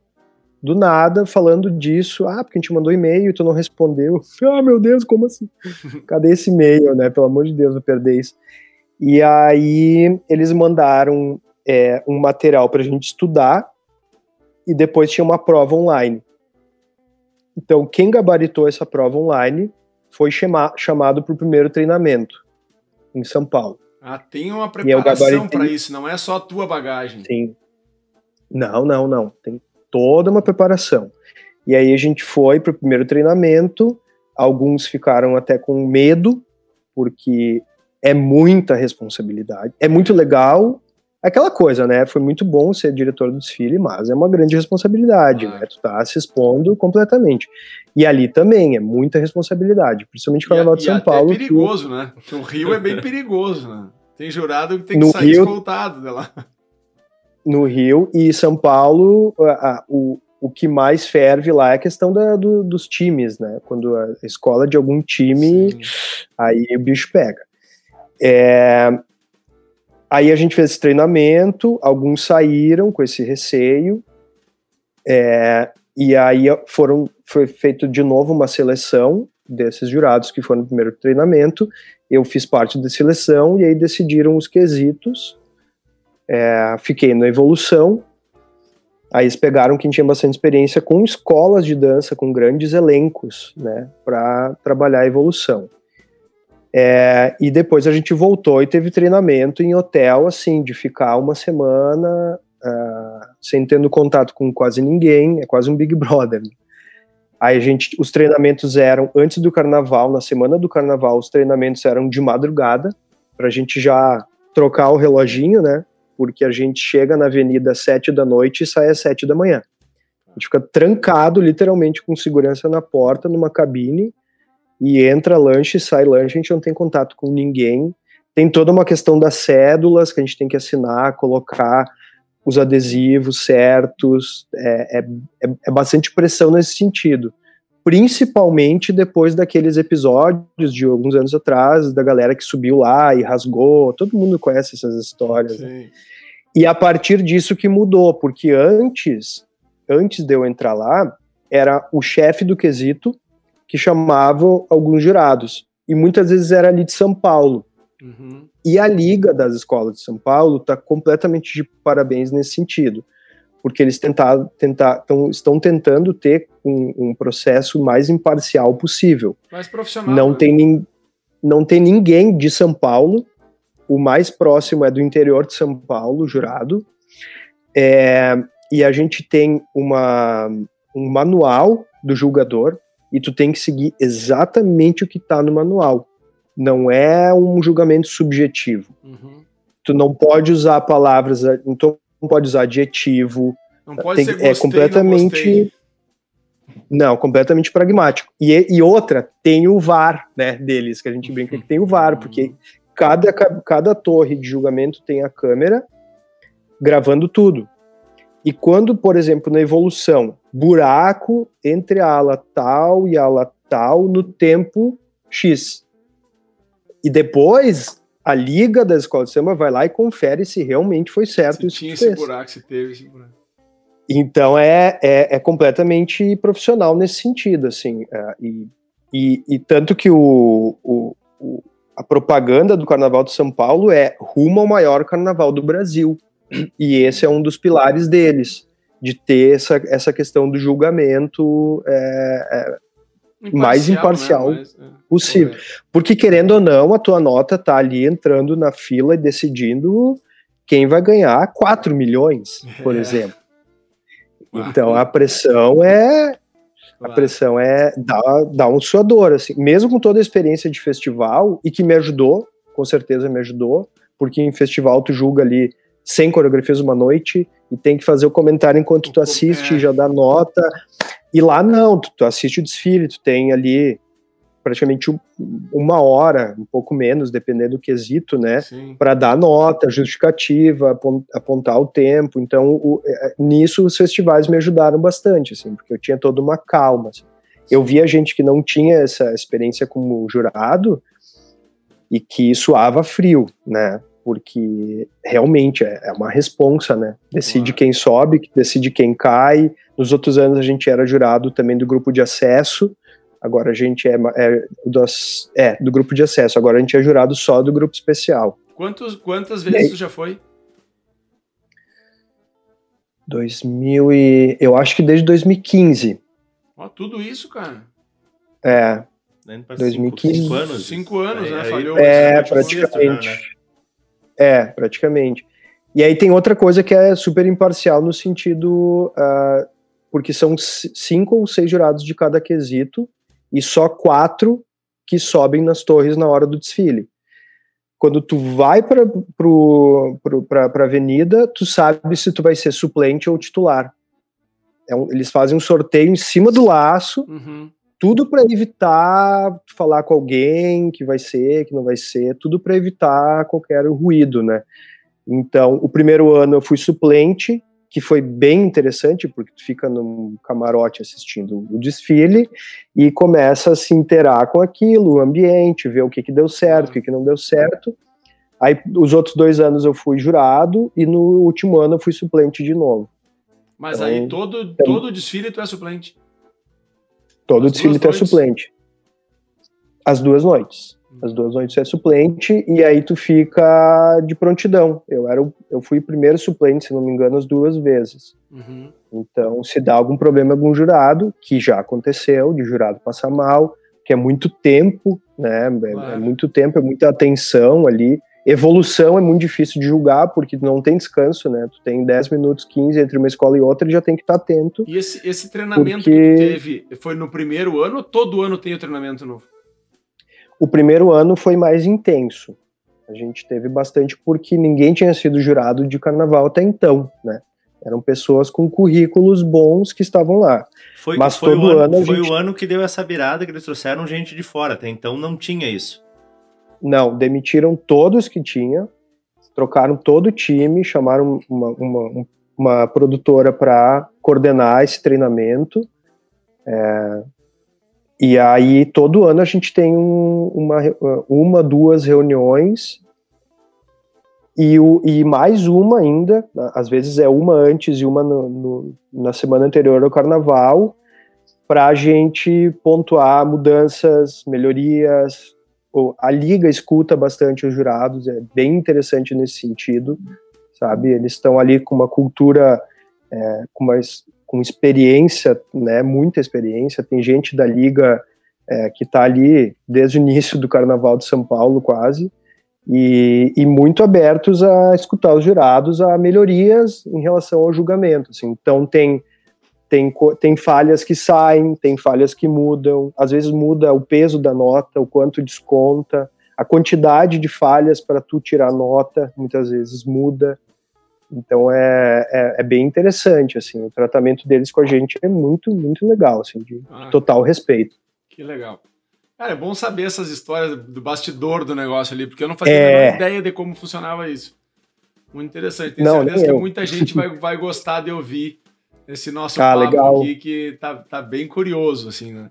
do nada falando disso. Ah, porque a gente mandou e-mail e tu não respondeu. Ah, meu Deus, como assim? Cadê esse e-mail, né? Pelo amor de Deus, não perdeis. E aí eles mandaram é, um material para a gente estudar e depois tinha uma prova online. Então, quem gabaritou essa prova online foi chama, chamado para o primeiro treinamento em São Paulo. Ah, tem uma preparação para isso, não é só a tua bagagem. Sim. Não, não, não. Tem toda uma preparação. E aí a gente foi para o primeiro treinamento. Alguns ficaram até com medo, porque é muita responsabilidade. É muito legal, aquela coisa, né? Foi muito bom ser diretor do desfile, mas é uma grande responsabilidade, né? Tu tá se expondo completamente. E ali também é muita responsabilidade, principalmente com a de São Paulo. É perigoso, que... né? O Rio é bem perigoso, né? Tem jurado que tem que no sair Rio, escoltado de lá. No Rio e São Paulo, a, a, o, o que mais ferve lá é a questão da, do, dos times, né? Quando a escola de algum time, Sim. aí o bicho pega. É, Aí a gente fez esse treinamento, alguns saíram com esse receio, é, e aí foram, foi feito de novo uma seleção desses jurados que foram no primeiro treinamento. Eu fiz parte da seleção e aí decidiram os quesitos. É, fiquei na evolução. Aí eles pegaram quem tinha bastante experiência com escolas de dança, com grandes elencos, né, para trabalhar a evolução. É, e depois a gente voltou e teve treinamento em hotel, assim, de ficar uma semana uh, sem tendo contato com quase ninguém, é quase um Big Brother. Aí a gente, os treinamentos eram antes do carnaval, na semana do carnaval, os treinamentos eram de madrugada, para a gente já trocar o reloginho, né? Porque a gente chega na avenida às sete da noite e sai às sete da manhã. A gente fica trancado, literalmente, com segurança na porta, numa cabine, e entra lanche, sai lanche, a gente não tem contato com ninguém. Tem toda uma questão das cédulas que a gente tem que assinar, colocar os adesivos certos, é, é, é, é bastante pressão nesse sentido. Principalmente depois daqueles episódios de alguns anos atrás, da galera que subiu lá e rasgou, todo mundo conhece essas histórias. Né? E a partir disso que mudou, porque antes, antes de eu entrar lá, era o chefe do quesito que chamava alguns jurados. E muitas vezes era ali de São Paulo. Uhum. E a Liga das Escolas de São Paulo está completamente de parabéns nesse sentido, porque eles tentar, tentar, tão, estão tentando ter um, um, processo mais imparcial possível. Mais profissional. Não, né? tem, não tem ninguém de São Paulo, o mais próximo é do interior de São Paulo, jurado, é, e a gente tem uma, um manual do julgador, e tu tem que seguir exatamente o que está no manual não é um julgamento subjetivo. Uhum. Tu não pode usar palavras, então não pode usar adjetivo. Não pode tem, ser é gostei, é completamente não, não, completamente pragmático. E, e outra, tem o VAR, né, deles, que a gente brinca que tem o VAR, porque cada, cada torre de julgamento tem a câmera gravando tudo. E quando, por exemplo, na evolução, buraco entre a ala tal e a ala tal no tempo X. E depois a liga da escola de samba vai lá e confere se realmente foi certo se isso tinha esse buraco, se teve esse buraco. Então é, é, é, completamente profissional nesse sentido, assim. É, e, e, e, tanto que o, o, o, a propaganda do Carnaval de São Paulo é rumo ao maior carnaval do Brasil. E esse é um dos pilares deles, de ter essa, essa questão do julgamento é, é imparcial, mais imparcial né? mais, é, possível. Porque, querendo ou não, a tua nota tá ali entrando na fila e decidindo quem vai ganhar 4 milhões, por é. exemplo. Então a pressão é. A pressão é dá, dá um suador, assim, mesmo com toda a experiência de festival, e que me ajudou, com certeza me ajudou, porque em festival tu julga ali 100 coreografias uma noite e tem que fazer o comentário enquanto tu assiste, é. já dá nota. E lá não, tu, tu assiste o desfile, tu tem ali praticamente uma hora, um pouco menos, dependendo do quesito, né, para dar nota, justificativa, apontar o tempo. Então, o, é, nisso os festivais me ajudaram bastante, assim, porque eu tinha toda uma calma. Assim. Eu via gente que não tinha essa experiência como jurado e que suava frio, né? Porque realmente é, é uma responsa, né? Decide quem sobe, decide quem cai, nos outros anos a gente era jurado também do grupo de acesso, agora a gente é, é, dos, é do grupo de acesso, agora a gente é jurado só do grupo especial. Quantos, quantas vezes tu já foi? 2000 e... Eu acho que desde 2015. Ó, tudo isso, cara? É. 2015. Cinco, anos? Cinco anos, né? Falhou. É, praticamente. Né? É, praticamente. E aí tem outra coisa que é super imparcial no sentido uh, porque são cinco ou seis jurados de cada quesito e só quatro que sobem nas torres na hora do desfile. Quando tu vai para a avenida, tu sabe se tu vai ser suplente ou titular. É um, eles fazem um sorteio em cima do laço, uhum. Tudo para evitar falar com alguém que vai ser, que não vai ser, tudo para evitar qualquer ruído, né? Então, o primeiro ano eu fui suplente, que foi bem interessante, porque tu fica num camarote assistindo o desfile e começa a se interar com aquilo, o ambiente, ver o que, que deu certo, o que, que não deu certo. Aí, os outros dois anos eu fui jurado e no último ano eu fui suplente de novo. Mas Então, aí todo, todo desfile tu é suplente. Todo As desfile tu é noites? suplente. As duas noites. As duas noites é suplente e aí tu fica de prontidão. Eu era, eu fui primeiro suplente, se não me engano, as duas vezes. Uhum. Então, se dá algum problema em algum jurado, que já aconteceu, de jurado passar mal, que é muito tempo, né? É, Claro. é muito tempo, é muita atenção ali. Evolução é muito difícil de julgar, porque não tem descanso, né? Tu tem 10 minutos, 15 entre uma escola e outra e já tem que estar atento. E esse, esse treinamento Porque- que tu teve foi no primeiro ano ou todo ano tem o treinamento novo? O primeiro ano foi mais intenso. A gente teve bastante porque ninguém tinha sido jurado de carnaval até então, né? Eram pessoas com currículos bons que estavam lá. Foi, Mas foi, todo o, ano, ano foi gente- o ano que deu essa virada, que eles trouxeram gente de fora. Até então não tinha isso. Não, demitiram todos que tinha, trocaram todo o time, chamaram uma, uma, uma produtora para coordenar esse treinamento. É, e aí, todo ano a gente tem um- uma, uma, duas reuniões e, o, e mais uma ainda, às vezes é uma antes e uma no- no- na semana anterior ao carnaval, para a gente pontuar mudanças, melhorias, a liga escuta bastante os jurados, é bem interessante nesse sentido, sabe? Eles estão ali com uma cultura, é, com, uma, com experiência, né? Muita experiência. Tem gente da liga é, que está ali desde o início do Carnaval de São Paulo, quase, e, e muito abertos a escutar os jurados, a melhorias em relação ao julgamento. Assim. Então tem tem, tem falhas que saem, tem falhas que mudam, às vezes muda o peso da nota, o quanto desconta, a quantidade de falhas para tu tirar nota, muitas vezes muda. Então é, é, é bem interessante, assim, o tratamento deles com a gente é muito, muito legal, assim, de Ah, total respeito. Que legal. Cara, é bom saber essas histórias do bastidor do negócio ali, porque eu não fazia É. a menor ideia de como funcionava isso. Muito interessante. Tenho Não, certeza que muita gente vai, vai gostar de ouvir esse nosso Ah, papo legal. aqui, que tá, tá bem curioso, assim, né?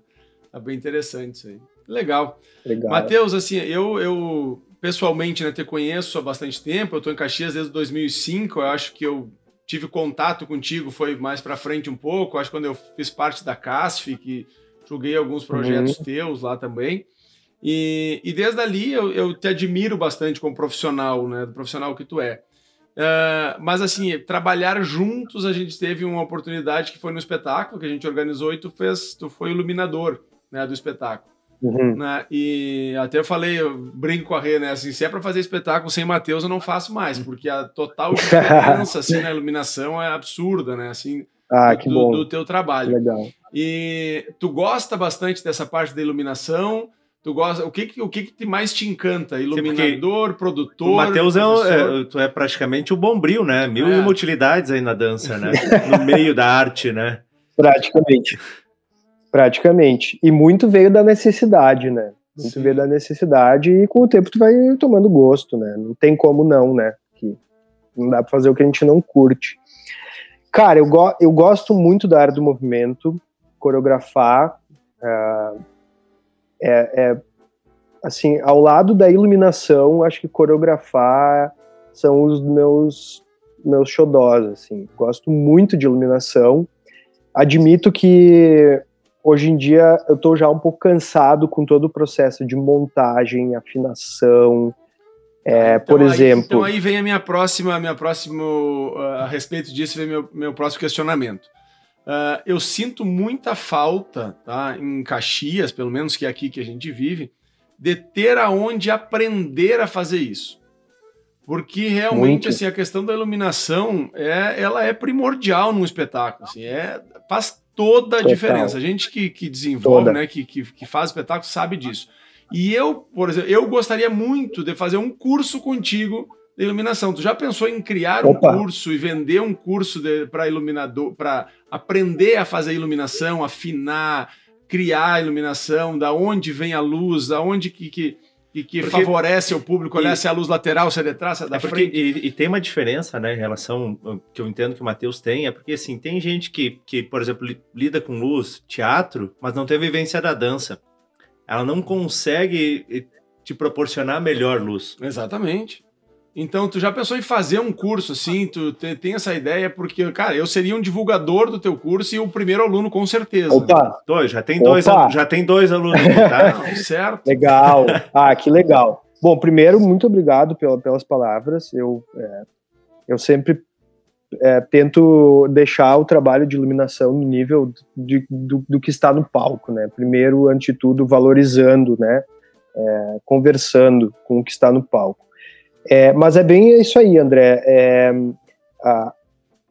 Tá bem interessante isso aí. Legal. Legal. Matheus, assim, eu, eu pessoalmente né, te conheço há bastante tempo, eu tô em Caxias desde 2005, eu acho que eu tive contato contigo, foi mais pra frente um pouco, acho que quando eu fiz parte da CASF, que joguei alguns projetos teus lá também, e, e desde ali eu, eu te admiro bastante como profissional, né, do profissional que tu é. Ah, mas assim, trabalhar juntos, a gente teve uma oportunidade que foi no espetáculo que a gente organizou e tu fez, tu foi iluminador né, do espetáculo Uhum. né? E até eu falei, eu brinco com a Rê, né? Assim, se é pra fazer espetáculo sem Matheus, eu não faço mais, porque a total diferença assim, na iluminação é absurda, né? Assim, Ah, do, do teu trabalho. legal. E tu gosta bastante dessa parte da iluminação? Tu gosta? O que que, o que, que mais te encanta? Iluminador, produtor? O Matheus é, o- professor? é, tu é praticamente o bombril, né? Mil É. e uma utilidades aí na dança, né? No meio da arte, né? Praticamente. Praticamente. E muito veio da necessidade, né? Muito Sim. veio da necessidade e com o tempo tu vai tomando gosto, né? Não tem como não, né? Que não dá pra fazer o que a gente não curte. Cara, eu, go eu gosto muito da área do movimento, coreografar. ah, é, é, assim, ao lado da iluminação, acho que coreografar são os meus meus xodós, assim. Gosto muito de iluminação. Admito que hoje em dia eu tô já um pouco cansado com todo o processo de montagem, afinação. É, por aí- exemplo, então aí vem a minha próxima, minha próximo ah, a respeito disso vem meu, meu próximo questionamento. Ah, eu sinto muita falta, tá, em Caxias, pelo menos que é aqui que a gente vive, de ter aonde aprender a fazer isso. Porque realmente Muito. assim a questão da iluminação é, ela é primordial num espetáculo, assim, é faz toda a Total. diferença. A gente que, que desenvolve, Toda. né, que, que, que faz espetáculo sabe disso. E eu, por exemplo, eu gostaria muito de fazer um curso contigo de iluminação. Tu já pensou em criar Opa. um curso e vender um curso para iluminador, para aprender a fazer iluminação, afinar, criar iluminação, da onde vem a luz, da onde que, que, que, que Porque- favorece o público, olhar E- se é a luz lateral, se é de trás, se é da É porque, frente. e, e tem uma diferença, né, em relação ao que eu entendo que o Matheus tem, é porque, assim, tem gente que, que, por exemplo, li- lida com luz, teatro, mas não tem a vivência da dança. Ela não consegue eh, te proporcionar melhor luz. Exatamente. Então, tu já pensou em fazer um curso assim? Tu te, tem essa ideia? Porque, cara, eu seria um divulgador do teu curso e o primeiro aluno, com certeza. Opa! Dois, já tem dois, já tem dois alunos, tá? Não, certo. Legal. Ah, que legal. Bom, primeiro, muito obrigado pela, pelas palavras. Eu, é, eu sempre é, tento deixar o trabalho de iluminação no nível de, do, do que está no palco, né? Primeiro, antes de tudo, valorizando, né? É, conversando com o que está no palco. É, mas é bem isso aí, André. É, a,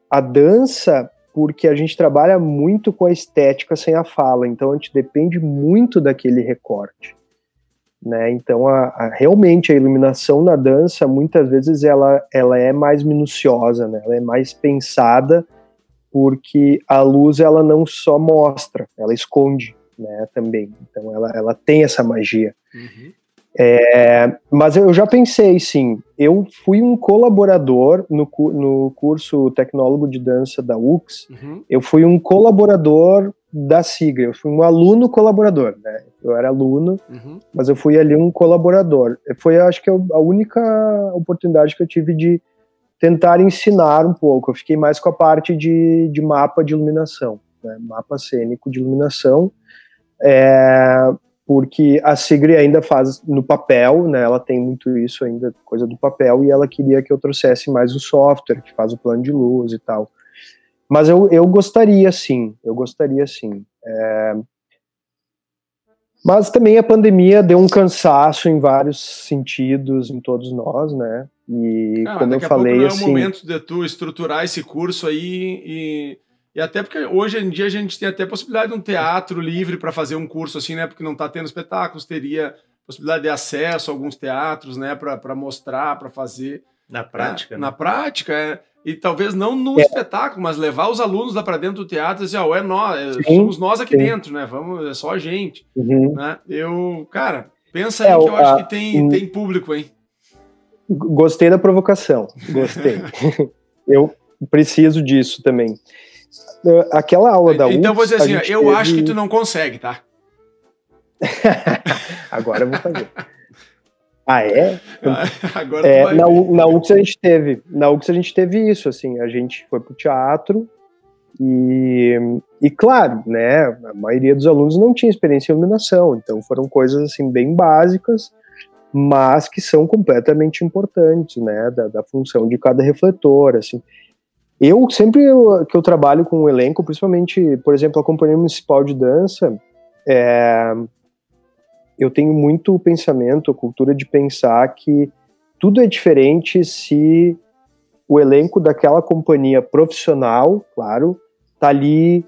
a dança, porque a gente trabalha muito com a estética sem a fala, então a gente depende muito daquele recorte. Né? Então, a, a, realmente a iluminação na dança, muitas vezes ela, ela é mais minuciosa, né? ela é mais pensada, porque a luz ela não só mostra, ela esconde né, também. Então, ela, ela tem essa magia. Uhum. É, mas eu já pensei, sim. Eu fui um colaborador no, no curso Tecnólogo de Dança da UX. Uhum. Eu fui um colaborador da SIGA. Eu fui um aluno colaborador, né? Eu era aluno, Uhum. mas eu fui ali um colaborador. Foi, acho que, a única oportunidade que eu tive de tentar ensinar um pouco. Eu fiquei mais com a parte de, de mapa de iluminação, né? mapa cênico de iluminação. É, porque a Sigri ainda faz no papel, né? Ela tem muito isso ainda, coisa do papel, e ela queria que eu trouxesse mais o software, que faz o plano de luz e tal. Mas eu, eu gostaria sim, eu gostaria sim. É... Mas também a pandemia deu um cansaço em vários sentidos, em todos nós, né? E Ah, como eu a pouco falei, não é assim. o momento de tu estruturar esse curso aí e, e até porque hoje em dia a gente tem até possibilidade de um teatro livre para fazer um curso assim, né? Porque não está tendo espetáculos, teria possibilidade de acesso a alguns teatros, né? Para mostrar, para fazer. Na prática, É, né? Na prática, é. E talvez não no espetáculo, mas levar os alunos lá para dentro do teatro e dizer, ó, é nós, é, Sim, somos nós aqui sim. dentro, né? Vamos, é só a gente, Uhum. né? Eu, cara, pensa É, aí que eu acho a- que tem, hum. tem público, hein? Gostei da provocação, gostei. eu preciso disso também. Uh, Aquela aula da então eu vou UFS, dizer assim, eu teve- acho que tu não consegue, tá? Agora eu vou fazer. Ah, é? Agora É, vai na, na UX a gente teve, na UX a gente teve isso, assim, a gente foi pro teatro e, e claro, né, a maioria dos alunos não tinha experiência em iluminação, então foram coisas assim bem básicas, mas que são completamente importantes, né, da, da função de cada refletor, assim. Eu sempre eu- que eu trabalho com o elenco, principalmente, por exemplo, a Companhia Municipal de Dança, é, eu tenho muito pensamento, a cultura de pensar que tudo é diferente se o elenco daquela companhia profissional, claro, tá ali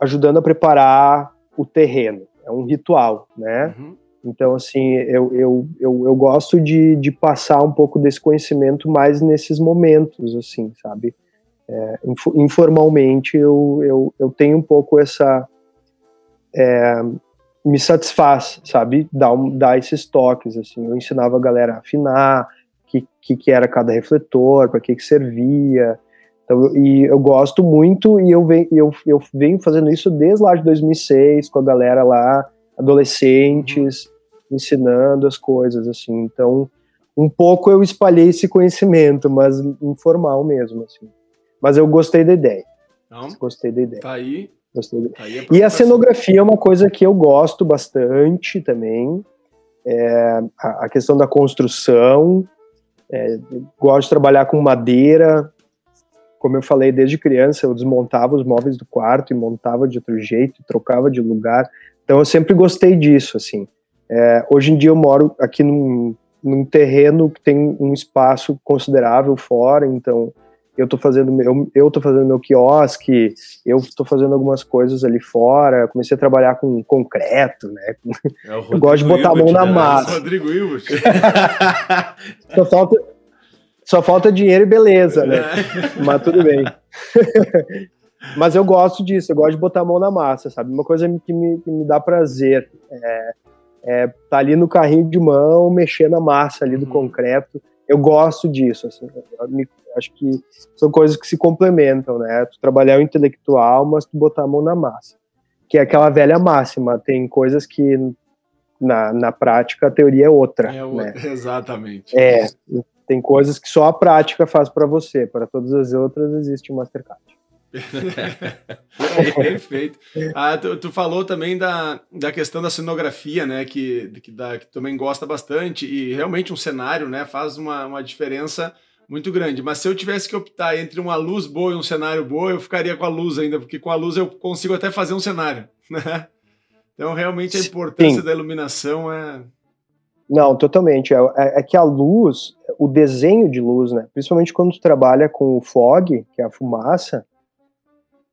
ajudando a preparar o terreno. É um ritual, né? Uhum. Então, assim, eu, eu, eu, eu gosto de, de passar um pouco desse conhecimento mais nesses momentos, assim, sabe? É, info- informalmente, eu, eu, eu tenho um pouco essa... é, me satisfaz, sabe? Dar, um, dar esses toques, assim. Eu ensinava a galera a afinar, o que, que, que era cada refletor, para que, que servia. Então, e eu gosto muito e eu venho, eu, eu venho fazendo isso desde lá de 2006, com a galera lá, adolescentes, ensinando as coisas, assim. Então, um pouco eu espalhei esse conhecimento, mas informal mesmo, assim. Mas eu gostei da ideia, Então, gostei da ideia. tá aí. Gostei da Tá aí e a cenografia é uma coisa que eu gosto bastante também. É, a, a questão da construção. é, gosto de trabalhar com madeira. Como eu falei, desde criança eu desmontava os móveis do quarto e montava de outro jeito, trocava de lugar. Então eu sempre gostei disso, assim. É, hoje em dia eu moro aqui num, num terreno que tem um espaço considerável fora, então eu tô fazendo meu, eu tô fazendo meu quiosque, eu estou fazendo algumas coisas ali fora, comecei a trabalhar com concreto, né? É eu gosto de botar a mão Hilbert, na né? massa. Rodrigo Hilbert. Só falta, só falta dinheiro e beleza, né? É. Mas tudo bem. Mas eu gosto disso, eu gosto de botar a mão na massa, sabe? Uma coisa que me, que me dá prazer é, é tá ali no carrinho de mão, mexer na massa ali do Uhum. concreto. Eu gosto disso, assim. me- acho que são coisas que se complementam, né? Tu trabalhar o intelectual, mas tu botar a mão na massa. Que é aquela velha máxima, tem coisas que na, na prática a teoria é outra, É né? outra, exatamente. É, Tem coisas que só a prática faz para você. Para todas as outras existe o Mastercard. Perfeito. Ah, tu, tu, falou também da, da questão da cenografia, né? Que, que, da, que também gosta bastante e realmente um cenário, né? Faz uma, uma diferença muito grande. Mas se eu tivesse que optar entre uma luz boa e um cenário bom, eu ficaria com a luz ainda, porque com a luz eu consigo até fazer um cenário, né? Então realmente a importância Sim. da iluminação é não, totalmente. É, é, é, que a luz, o desenho de luz, né? Principalmente quando tu trabalha com o fog, que é a fumaça,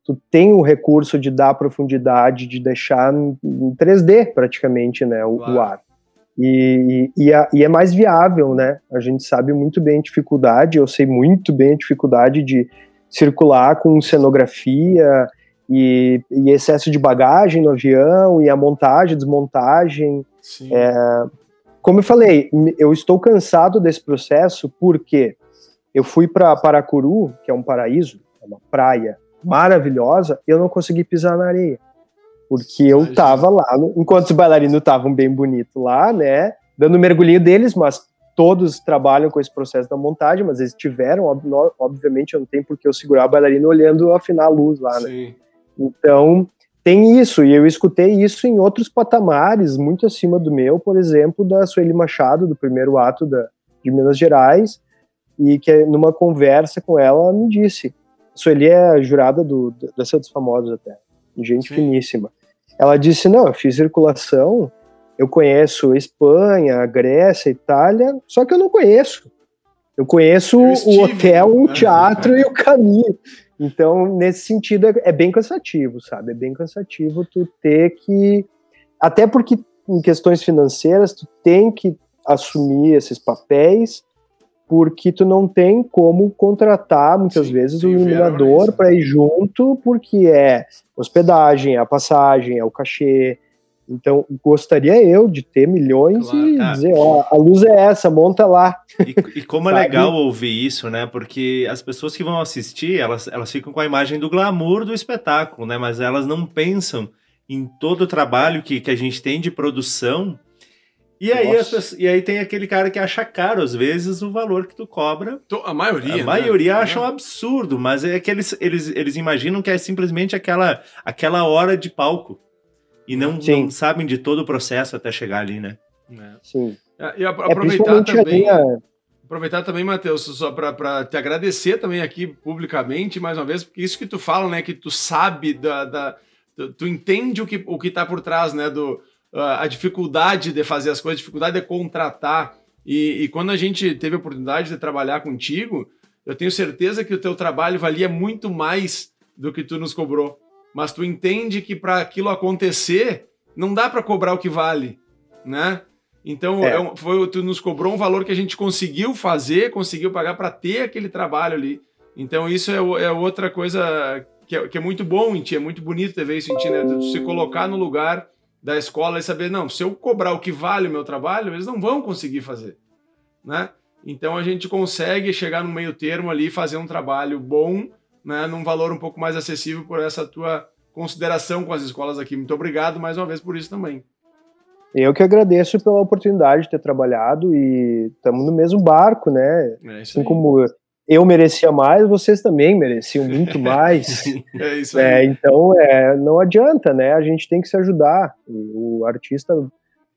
tu tem o recurso de dar profundidade, de deixar em 3D praticamente, né, o, claro. o ar. E, e, e, a, e, é mais viável, né? A gente sabe muito bem a dificuldade, eu sei muito bem a dificuldade de circular com cenografia e, e excesso de bagagem no avião, e a montagem, desmontagem. É, como eu falei, eu estou cansado desse processo porque eu fui para Paracuru, que é um paraíso, é uma praia maravilhosa, eu não consegui pisar na areia. Porque eu Imagina. tava lá, enquanto os bailarinos estavam bem bonitos lá, né? Dando mergulhinho deles, mas todos trabalham com esse processo da montagem, mas eles tiveram, obviamente, eu não tenho porque eu segurar o bailarino olhando afinar a luz lá, né? Sim. Então, tem isso, e eu escutei isso em outros patamares, muito acima do meu, por exemplo, da Sueli Machado, do primeiro ato da, de Minas Gerais, e que numa conversa com ela me disse, Sueli é jurada do, da dos Famosos até, gente Sim. finíssima. Ela disse, não, eu fiz circulação, eu conheço Espanha, Grécia, Itália, só que eu não conheço. Eu conheço eu estive, o hotel, né? o teatro e o caminho. Então, nesse sentido, é, é bem cansativo, sabe? É bem cansativo tu ter que. Até porque, em questões financeiras, tu tem que assumir esses papéis porque tu não tem como contratar muitas Sim, vezes o um iluminador para ir junto, porque é hospedagem, é a passagem, é o cachê. Então, gostaria eu de ter milhões claro, e ah, dizer, ó, a luz é essa, monta lá. E, e como é legal ouvir isso, né? Porque as pessoas que vão assistir, elas, elas ficam com a imagem do glamour do espetáculo, né? Mas elas não pensam em todo o trabalho que, que a gente tem de produção e aí, pessoas, e aí tem aquele cara que acha caro, às vezes, o valor que tu cobra. A maioria. A né? maioria acha um absurdo, mas é que eles, eles, eles imaginam que é simplesmente aquela, aquela hora de palco. E não, não sabem de todo o processo até chegar ali, né? É. Sim. É, e aproveitar é, também. Aproveitar também, Matheus, só para te agradecer também aqui publicamente, mais uma vez, porque isso que tu fala, né? Que tu sabe da. da tu, tu entende o que, o que tá por trás, né? Do, a dificuldade de fazer as coisas, a dificuldade de contratar. E, e, quando a gente teve a oportunidade de trabalhar contigo, eu tenho certeza que o teu trabalho valia muito mais do que tu nos cobrou. Mas tu entende que para aquilo acontecer, não dá para cobrar o que vale, né? Então, é. É foi, tu nos cobrou um valor que a gente conseguiu fazer, conseguiu pagar para ter aquele trabalho ali. Então, isso é, é outra coisa que é, que é, muito bom em ti, é muito bonito ter ver isso em ti, né? Tu se colocar no lugar da escola e saber, não, se eu cobrar o que vale o meu trabalho, eles não vão conseguir fazer, né? Então a gente consegue chegar no meio termo ali e fazer um trabalho bom, né, num valor um pouco mais acessível por essa tua consideração com as escolas aqui. Muito obrigado mais uma vez por isso também. Eu que agradeço pela oportunidade de ter trabalhado e estamos no mesmo barco, né? É assim como eu merecia mais, vocês também mereciam muito mais. é isso aí. É, então, é, não adianta, né? A gente tem que se ajudar. O artista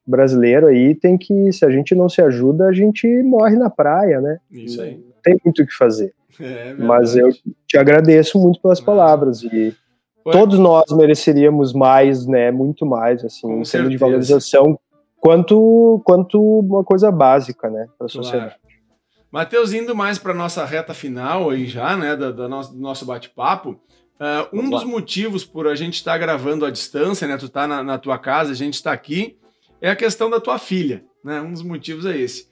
brasileiro aí tem que, se a gente não se ajuda, a gente morre na praia, né? Isso aí. Não tem muito o que fazer. É, Mas eu te agradeço muito pelas palavras e Ué. todos nós mereceríamos mais, né? Muito mais, assim, em termos de valorização, quanto, quanto uma coisa básica, né, para a sociedade. Claro. Matheus, indo mais para nossa reta final aí já, né, da, da nosso, do nosso bate-papo, uh, um dos motivos por a gente estar tá gravando à distância, né, tu tá na, na tua casa, a gente está aqui, é a questão da tua filha, né, um dos motivos é esse.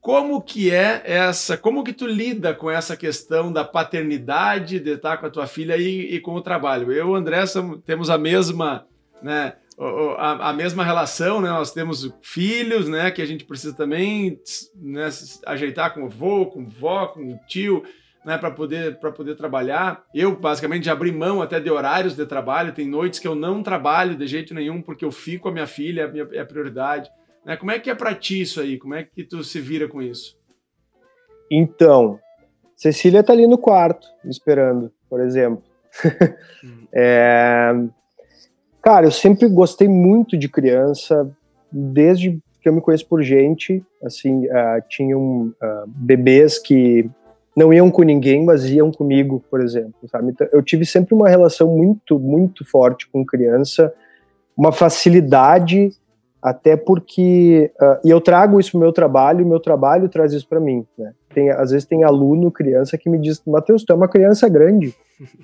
Como que é essa, como que tu lida com essa questão da paternidade, de estar com a tua filha e, e com o trabalho? Eu e o André temos a mesma, né, a, a, mesma relação, né? Nós temos filhos, né? Que a gente precisa também né, ajeitar com o avô, com o vó, com o tio, né? Para poder, para poder trabalhar. Eu, basicamente, já abri mão até de horários de trabalho. Tem noites que eu não trabalho de jeito nenhum, porque eu fico com a minha filha, é a, minha, é a prioridade. Né? Como é que é para ti isso aí? Como é que tu se vira com isso? então, Cecília tá ali no quarto, esperando, por exemplo. é, cara, eu sempre gostei muito de criança, desde que eu me conheço por gente, assim, uh, tinham uh, bebês que não iam com ninguém, mas iam comigo, por exemplo, sabe? Então, eu tive sempre uma relação muito, muito forte com criança, uma facilidade, até porque, uh, e eu trago isso pro meu trabalho, o meu trabalho traz isso para mim, né? Tem, às vezes tem aluno, criança, que me diz, Matheus, tu é uma criança grande.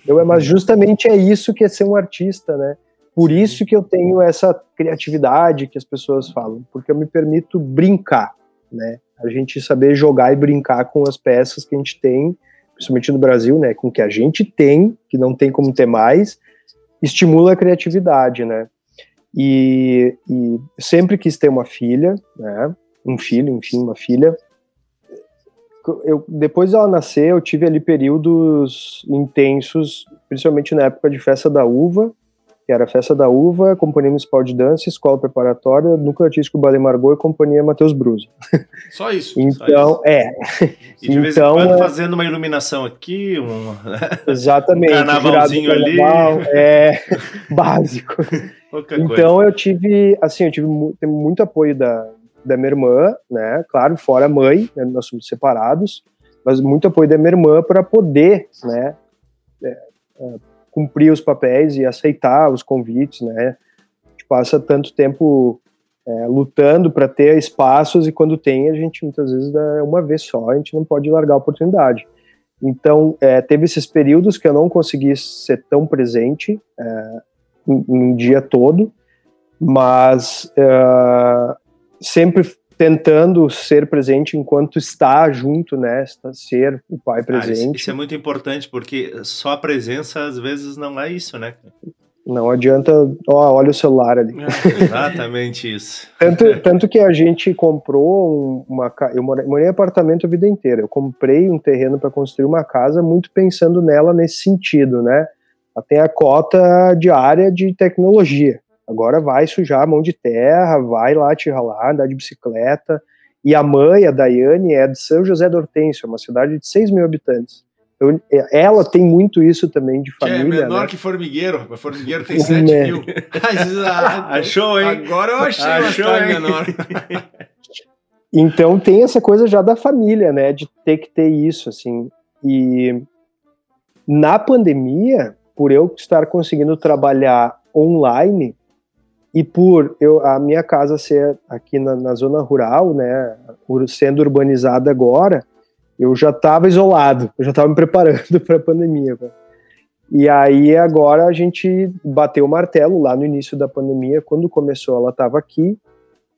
Eu, mas justamente é isso que é ser um artista, né? Por isso que eu tenho essa criatividade que as pessoas falam, porque eu me permito brincar, né? A gente saber jogar e brincar com as peças que a gente tem, principalmente no Brasil, né? Com o que a gente tem, que não tem como ter mais, estimula a criatividade, né? E, e sempre quis ter uma filha, né? Um filho, enfim, uma filha. Eu, depois dela nascer, eu tive ali períodos intensos, principalmente na época de festa da uva, que era Festa da Uva, Companhia Municipal de Dança, Escola Preparatória, Núcleo Artístico Ballet Margot e Companhia Matheus Brusa. Só isso. então, só isso. é. E de vez então, em quando é... fazendo uma iluminação aqui, um, Exatamente, um carnavalzinho ali. É, básico. então eu tive, assim, eu tive muito apoio da, da minha irmã, né, claro, fora a mãe, né, nós somos separados, mas muito apoio da minha irmã para poder, né, é, é cumprir os papéis e aceitar os convites, né? A gente passa tanto tempo é, lutando para ter espaços e quando tem a gente muitas vezes é uma vez só, a gente não pode largar a oportunidade. Então, é, teve esses períodos que eu não consegui ser tão presente é, um, dia todo, mas é, sempre tentando ser presente enquanto está junto, né? Ser o pai presente. Cara, isso, é muito importante, porque só a presença às vezes não é isso, né? Não adianta, ó, olha o celular ali. É, exatamente isso. tanto, tanto que a gente comprou uma eu morei, morei em apartamento a vida inteira. Eu comprei um terreno para construir uma casa muito pensando nela nesse sentido, né? Ela tem a cota diária de tecnologia. Agora vai sujar a mão de terra, vai lá te ralar, andar de bicicleta. E a mãe, a Daiane, é de São José do Hortêncio, uma cidade de 6 mil habitantes. Então, é, ela tem muito isso também de família. Que é menor né? que Formigueiro. Formigueiro tem 7 mil. Achou, hein? Agora eu achei Achou, uma menor. então tem essa coisa já da família, né? De ter que ter isso, assim. E na pandemia, por eu estar conseguindo trabalhar online, e por eu, a minha casa ser aqui na, na zona rural, né, sendo urbanizada agora, eu já estava isolado, eu já estava me preparando para a pandemia. E aí agora a gente bateu o martelo lá no início da pandemia, quando começou ela estava aqui,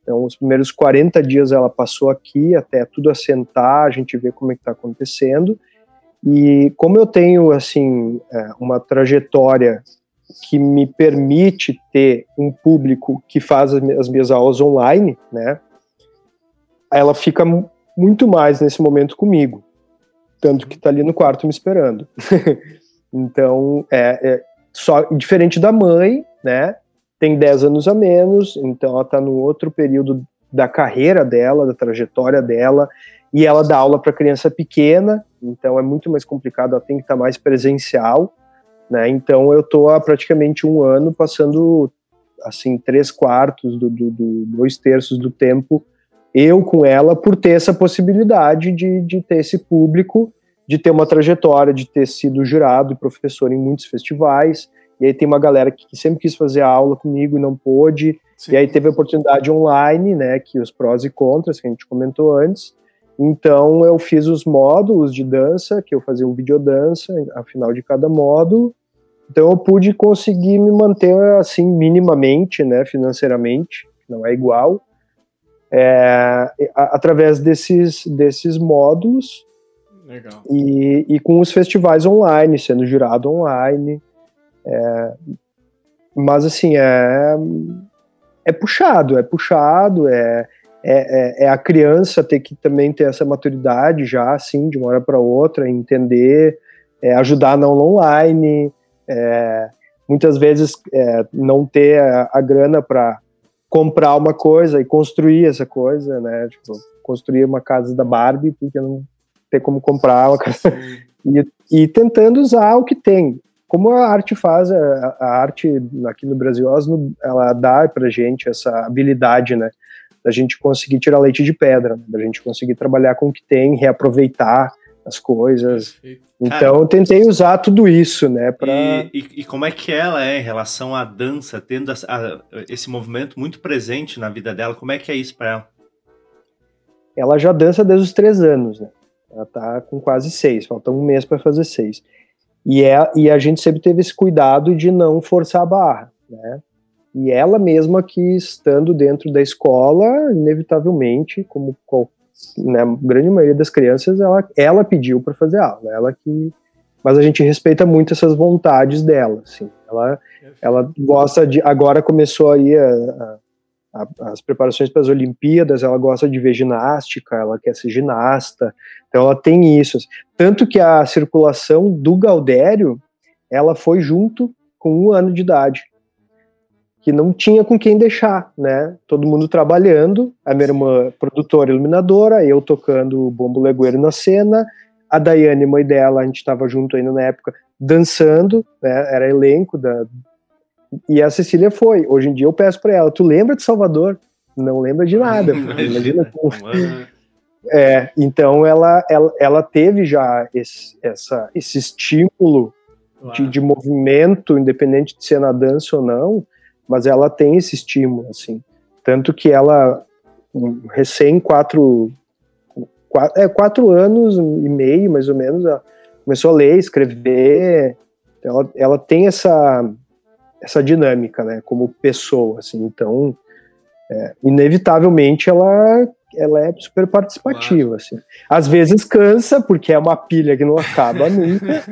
então os primeiros 40 dias ela passou aqui até tudo assentar, a gente ver como é que está acontecendo. E como eu tenho assim é, uma trajetória que me permite ter um público que faz as minhas aulas online, né? Ela fica muito mais nesse momento comigo, tanto que está ali no quarto me esperando. então, é, é, só diferente da mãe, né? Tem 10 anos a menos, então ela está no outro período da carreira dela, da trajetória dela, e ela dá aula para criança pequena, então é muito mais complicado, ela tem que estar tá mais presencial. Né? Então eu estou há praticamente um ano passando assim três quartos do, do, do, dois terços do tempo eu com ela por ter essa possibilidade de, de ter esse público, de ter uma trajetória, de ter sido jurado e professor em muitos festivais. E aí tem uma galera que sempre quis fazer aula comigo e não pôde. Sim. E aí teve a oportunidade online, né, que os prós e contras que a gente comentou antes. Então eu fiz os módulos de dança, que eu fazia um videodança ao final de cada módulo. Então eu pude conseguir me manter assim minimamente, né, financeiramente, não é igual, é, através desses, desses módulos Legal. E, e com os festivais online, sendo jurado online. É, mas assim, é, é puxado, é puxado, é, é, é, é, a criança ter que também ter essa maturidade já, assim, de uma hora para outra, entender, é, ajudar na online, é, muitas vezes é, não ter a, a grana para comprar uma coisa e construir essa coisa, né? Tipo, construir uma casa da Barbie porque não, ter como comprar uma e, e tentando usar o que tem. Como a arte faz, a, a arte aqui no Brasil, ela dá pra gente essa habilidade, né? Da gente conseguir tirar leite de pedra, né? da gente conseguir trabalhar com o que tem, reaproveitar as coisas. Perfeito. Então eu tentei usar tudo isso, né? Pra... E, e, e, como é que ela é em relação à dança, tendo a, a, esse movimento muito presente na vida dela? Como é que é isso para ela? Ela já dança desde os três anos, né? Ela tá com quase seis, falta um mês para fazer seis. E, é, e a gente sempre teve esse cuidado de não forçar a barra, né? E ela mesma que estando dentro da escola, inevitavelmente, como né, a grande maioria das crianças, ela, ela pediu para fazer aula, ela que mas a gente respeita muito essas vontades dela, assim. Ela, ela gosta de, agora começou aí a, a, as preparações para as Olimpíadas, ela gosta de ver ginástica, ela quer ser ginasta, então ela tem isso. Assim. Tanto que a circulação do Gaudério, ela foi junto com um ano de idade, que não tinha com quem deixar, né? Todo mundo trabalhando, a minha irmã produtora iluminadora, eu tocando bombo legueiro na cena, a Daiane, mãe dela, a gente estava junto ainda na época, dançando, né? Era elenco da, e a Cecília foi. Hoje em dia eu peço para ela: tu lembra de Salvador? Não lembra de nada. Imagina como. É, então ela, ela, ela teve já esse, essa, esse estímulo de, de, movimento, independente de ser na dança ou não, mas ela tem esse estímulo, assim. Tanto que ela, recém quatro, quatro, é, quatro anos e meio, mais ou menos, ela começou a ler, escrever, ela, ela tem essa, essa dinâmica, né, como pessoa, assim, então, é, inevitavelmente ela ela é super participativa, assim. Às vezes cansa, porque é uma pilha que não acaba nunca,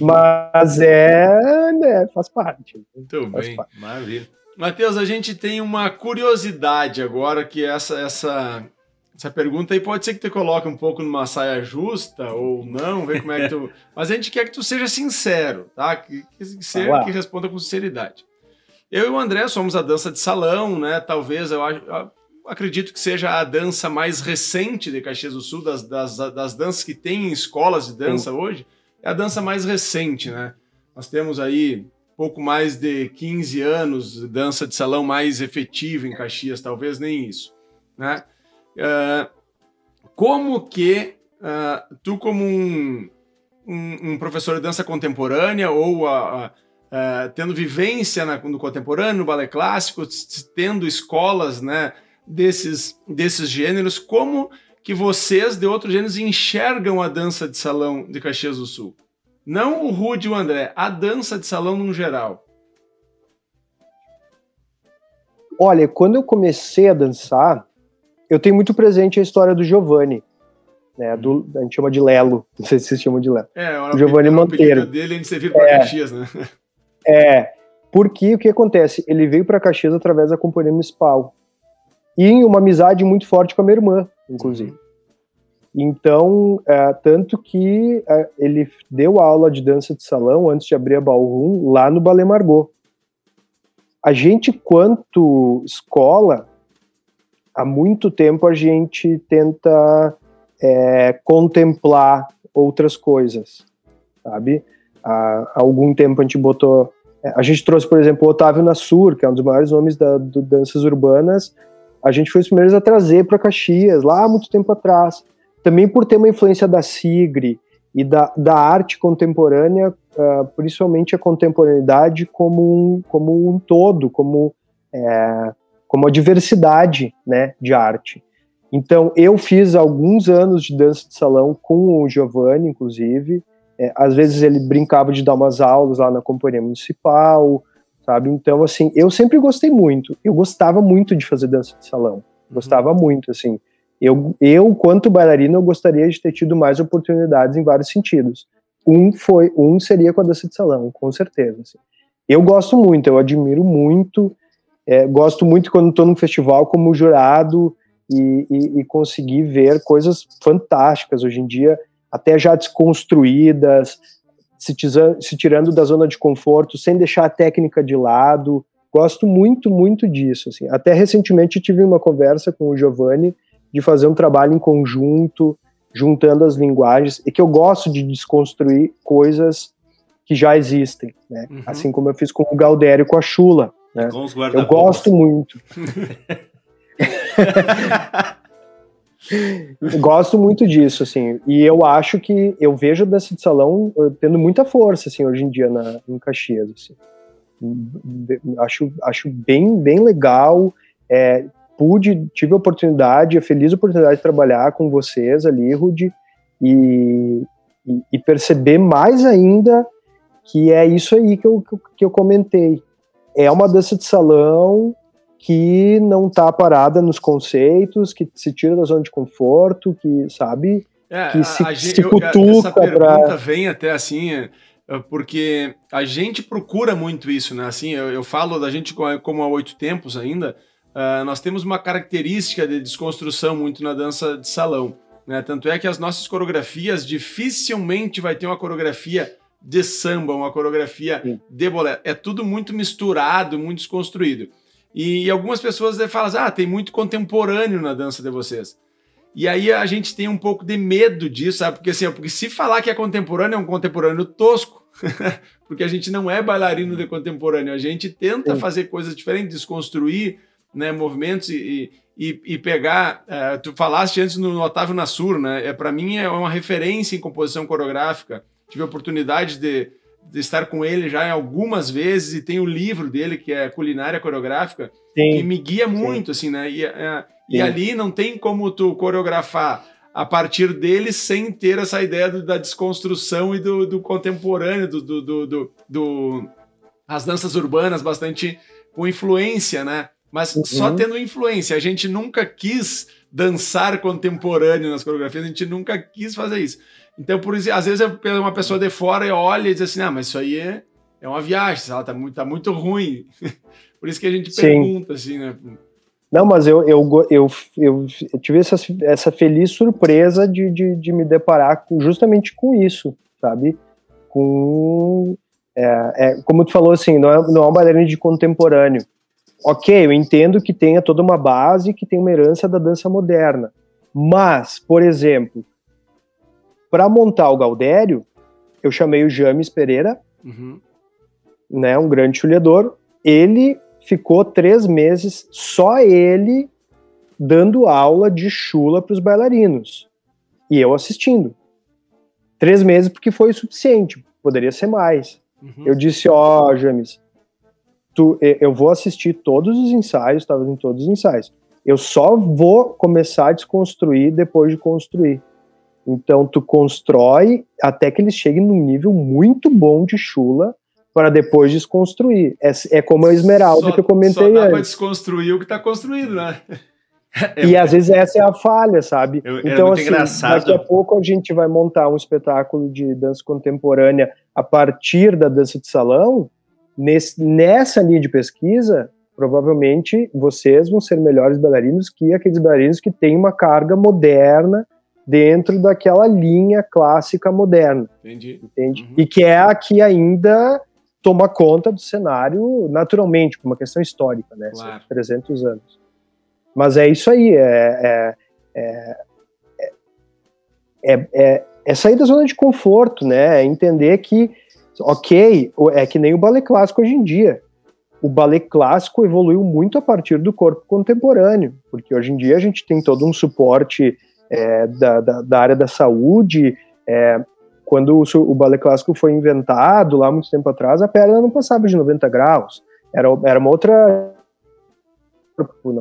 mas é, né, faz parte. Muito faz bem, parte. maravilha. Matheus, a gente tem uma curiosidade agora, que essa, essa, essa pergunta aí pode ser que tu coloque um pouco numa saia justa ou não, ver como é que tu... Mas a gente quer que tu seja sincero, tá? Que, que, ser, que responda com sinceridade. Eu e o André somos a dança de salão, né? Talvez, eu, eu acredito que seja a dança mais recente de Caxias do Sul, das, das, das danças que tem em escolas de dança Sim. hoje, é a dança mais recente, né? Nós temos aí pouco mais de 15 anos dança de salão mais efetiva em Caxias, talvez nem isso, né? Uh, como que uh, tu, como um, um, um, professor de dança contemporânea ou a, a, tendo vivência na, no contemporâneo, no balé clássico, tendo escolas né, desses, desses gêneros, como que vocês de outros gêneros enxergam a dança de salão de Caxias do Sul? Não o Rude e o André, a dança de salão no geral. Olha, quando eu comecei a dançar, eu tenho muito presente a história do Giovanni, né? Do, a gente chama de Lelo, não sei se vocês chamam de Lelo. É, o Giovanni Monteiro. dele antes de vir para é, Caxias, né? É, porque o que acontece? Ele veio para Caxias através da companhia municipal e em uma amizade muito forte com a minha irmã, inclusive. Uhum. Então, é, tanto que é, ele deu aula de dança de salão antes de abrir a Ballroom lá no Ballet Margot. A gente, quanto escola, há muito tempo a gente tenta é, contemplar outras coisas, sabe? Há, algum tempo a gente botou. É, a gente trouxe, por exemplo, o Otávio Nassur, que é um dos maiores nomes da, do danças urbanas. A gente foi os primeiros a trazer para Caxias, lá há muito tempo atrás. Também por ter uma influência da Sigre e da, da arte contemporânea, uh, principalmente a contemporaneidade como um, como um todo, como é, como a diversidade né, de arte. Então, eu fiz alguns anos de dança de salão com o Giovanni, inclusive. É, às vezes ele brincava de dar umas aulas lá na companhia municipal, sabe? Então, assim, eu sempre gostei muito. Eu gostava muito de fazer dança de salão. Uhum. Gostava uhum. muito, assim. Eu, eu, quanto bailarina, eu gostaria de ter tido mais oportunidades em vários sentidos. Um foi, um seria com a dança de salão, com certeza. Assim. Eu gosto muito, eu admiro muito é, gosto muito quando estou num festival como jurado e, e, e, conseguir ver coisas fantásticas hoje em dia, até já desconstruídas, se, se tirando da zona de conforto, sem deixar a técnica de lado. Gosto muito, muito disso. Assim. Até recentemente tive uma conversa com o Giovanni de fazer um trabalho em conjunto, juntando as linguagens, e que eu gosto de desconstruir coisas que já existem, né? Uhum. Assim como eu fiz com o Galdério com a Chula, né? eu gosto muito. gosto muito disso, assim, e eu acho que eu vejo desse salão tendo muita força, assim, hoje em dia na, em Caxias, assim. Acho, acho bem, bem legal, é, pude, tive a oportunidade, a feliz oportunidade de trabalhar com vocês ali, Rudy, e, e, e, perceber mais ainda que é isso aí que eu, que eu comentei. É uma dança de salão que não está parada nos conceitos, que se tira da zona de conforto, que, sabe, é, que se, a, se cutuca Essa pergunta pra... vem até assim, é, porque a gente procura muito isso, né? Assim, eu, eu falo da gente como há oito tempos ainda, uh, nós temos uma característica de desconstrução muito na dança de salão. Né? Tanto é que as nossas coreografias dificilmente vai ter uma coreografia de samba, uma coreografia Sim. de bolero. É tudo muito misturado, muito desconstruído. E, e algumas pessoas falam assim, ah, tem muito contemporâneo na dança de vocês. E aí a gente tem um pouco de medo disso, sabe? Porque assim, porque se falar que é contemporâneo, é um contemporâneo tosco. porque a gente não é bailarino de contemporâneo, a gente tenta Sim. fazer coisas diferentes, desconstruir né, movimentos e, e, e pegar. É, tu falaste antes no Otávio Nassur, né? É, Para mim é uma referência em composição coreográfica. Tive a oportunidade de, de estar com ele já algumas vezes e tem o livro dele que é Culinária Coreográfica, Sim. que me guia muito, Sim. assim, né? E, é, e ali não tem como tu coreografar a partir dele sem ter essa ideia do, da desconstrução e do, do contemporâneo, do, do, do, do, as danças urbanas bastante com influência, né? Mas uhum. só tendo influência. A gente nunca quis dançar contemporâneo nas coreografias, a gente nunca quis fazer isso. Então, por isso, às vezes uma pessoa de fora olha e diz assim, ah, mas isso aí é, é uma viagem, ela tá muito, tá muito ruim. por isso que a gente Sim. pergunta, assim, né? Não, mas eu, eu, eu, eu, tive essa, essa feliz surpresa de, de, de me deparar com, justamente com isso, sabe? Com. É, é, como tu falou, assim, não é, não é uma bailarina de contemporâneo. Ok, eu entendo que tenha toda uma base, que tem uma herança da dança moderna. Mas, por exemplo, para montar o Galdério, eu chamei o James Pereira, uhum. né, um grande chulhador. Ele ficou três meses, só ele, dando aula de chula para os bailarinos. E eu assistindo. Três meses porque foi o suficiente, poderia ser mais. Uhum. Eu disse, ó, oh, James, tu, eu vou assistir todos os ensaios, estava em todos os ensaios. Eu só vou começar a desconstruir depois de construir. Então tu constrói até que eles cheguem num nível muito bom de chula para depois desconstruir. É, é como a esmeralda só, que eu comentei só dá antes. desconstruir o que está construído, né? É, e às vezes essa é a falha, sabe? Eu, então, assim, engraçado. daqui a pouco a gente vai montar um espetáculo de dança contemporânea a partir da dança de salão. Nesse, nessa linha de pesquisa, provavelmente vocês vão ser melhores bailarinos que aqueles bailarinos que têm uma carga moderna dentro daquela linha clássica moderna. Entendi. Entende? Uhum. E que é a que ainda toma conta do cenário naturalmente, por uma questão histórica, né? Claro. 300 anos. Mas é isso aí, é, é, é, é, é sair da zona de conforto, né? É entender que, ok, é que nem o ballet clássico hoje em dia. O ballet clássico evoluiu muito a partir do corpo contemporâneo, porque hoje em dia a gente tem todo um suporte é, da, da, da, área da saúde. É, quando o, o, balé clássico foi inventado, lá muito tempo atrás, a perna não passava de 90 graus. Era, era uma outra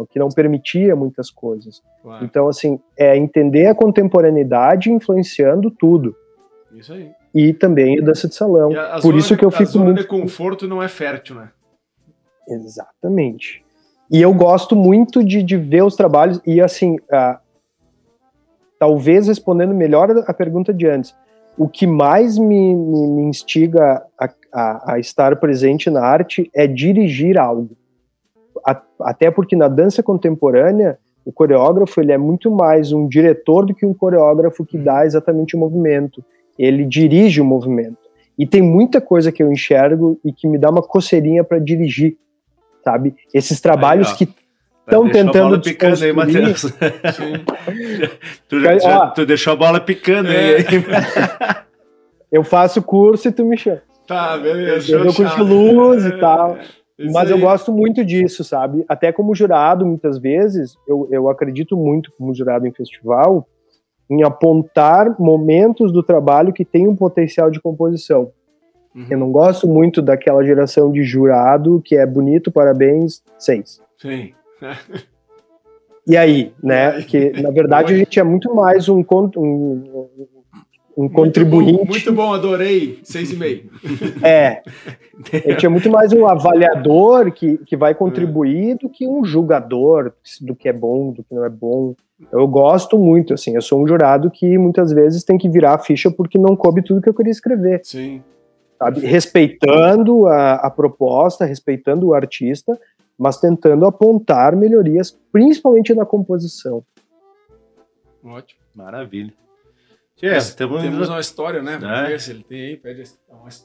que não permitia muitas coisas. Então, assim, é entender a contemporaneidade influenciando tudo. Isso aí. E também a dança de salão. Por isso que eu fico a zona muito... de conforto não é fértil, né? Exatamente. E eu gosto muito de, de ver os trabalhos, e assim, talvez respondendo melhor a pergunta de antes, o que mais me, me, me instiga a, a, a, estar presente na arte é dirigir algo. A, até porque na dança contemporânea, o coreógrafo ele é muito mais um diretor do que um coreógrafo que dá exatamente o movimento. Ele dirige o movimento. E tem muita coisa que eu enxergo e que me dá uma coceirinha para dirigir, sabe? Esses trabalhos Aí, que estão tentando picando aí, Matheus. tu, já, tu, deixou a bola picando é. aí. eu faço curso e tu me chama. Tá, beleza. Eu dou curso de luz e tal. Mas eu gosto muito disso, sabe? Até como jurado, muitas vezes, eu, eu acredito muito como jurado em festival, em apontar momentos do trabalho que tem um potencial de composição. Uhum. Eu não gosto muito daquela geração de jurado que é bonito, parabéns, seis. Sim. e aí, né? Que na verdade a gente é muito mais um, um, um contribuinte. Muito bom, muito bom, adorei. Seis e meio. É. A gente é muito mais um avaliador que, que vai contribuir do que um julgador do que é bom, do que não é bom. Eu gosto muito, assim, eu sou um jurado que muitas vezes tem que virar a ficha porque não coube tudo que eu queria escrever. Sim. Sabe? Respeitando a, a proposta, respeitando o artista, mas tentando apontar melhorias, principalmente na composição. Ótimo. Maravilha. É, temos, temos uma história, né? É. Ver se ele tem aí, pede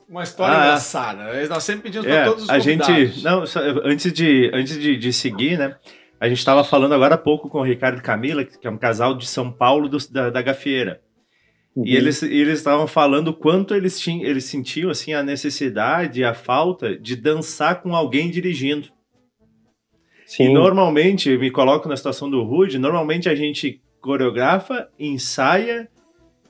uma história ah, engraçada. Nós sempre pedimos é, para todos os a gente não Antes de antes de, de seguir, né? A gente estava falando agora há pouco com o Ricardo e Camila, que é um casal de São Paulo do, da, da Gafieira. Uhum. E eles eles estavam falando quanto eles tinham, eles sentiam assim a necessidade, a falta de dançar com alguém dirigindo. Sim. E normalmente, eu me coloco na situação do Rude, normalmente a gente coreografa, ensaia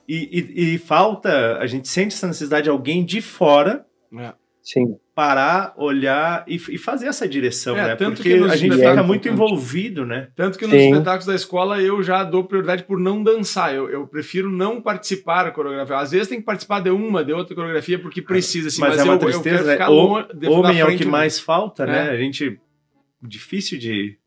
e, e, e, falta, a gente sente essa necessidade de alguém de fora é. Sim. Parar, olhar e, e, fazer essa direção, é, né? Porque a gente fica muito envolvido, né? Tanto que nos Sim. espetáculos da escola eu já dou prioridade por não dançar. Eu, eu prefiro não participar da coreografia. Às vezes tem que participar de uma, de outra coreografia, porque precisa, assim, mas, mas é uma eu, tristeza, eu quero ficar né? Homem é o que mais falta, né? É. A gente. Difícil de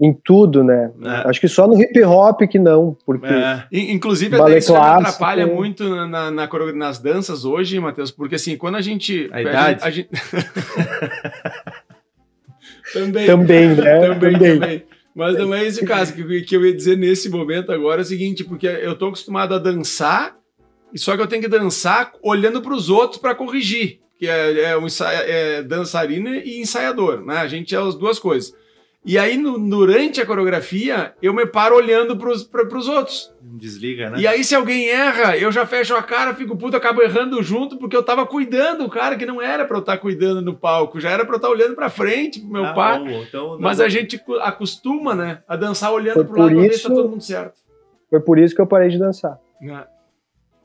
em tudo, né? É. Acho que só no hip hop que não, porque é. inclusive até isso clássico, atrapalha muito na, na, nas danças hoje, Matheus, porque assim quando a gente a idade, a gente, também, também, né? Também, também. também. Mas não é esse caso que, que eu ia dizer nesse momento agora é o seguinte, porque eu tô acostumado a dançar, só que eu tenho que dançar olhando para os outros para corrigir, que é, é, um é dançarina e ensaiador, né? A gente é as duas coisas. E aí, no, durante a coreografia, eu me paro olhando pros, pra, pros outros. Desliga, né? E aí, se alguém erra, eu já fecho a cara, fico puto, acabo errando junto, porque eu tava cuidando o cara que não era pra eu estar tá cuidando no palco, já era pra eu estar tá olhando pra frente, pro meu ah, pai. Bom, então, Mas a gente acostuma, né, a dançar olhando Foi pro lado se tá todo mundo certo. Foi por isso que eu parei de dançar. É.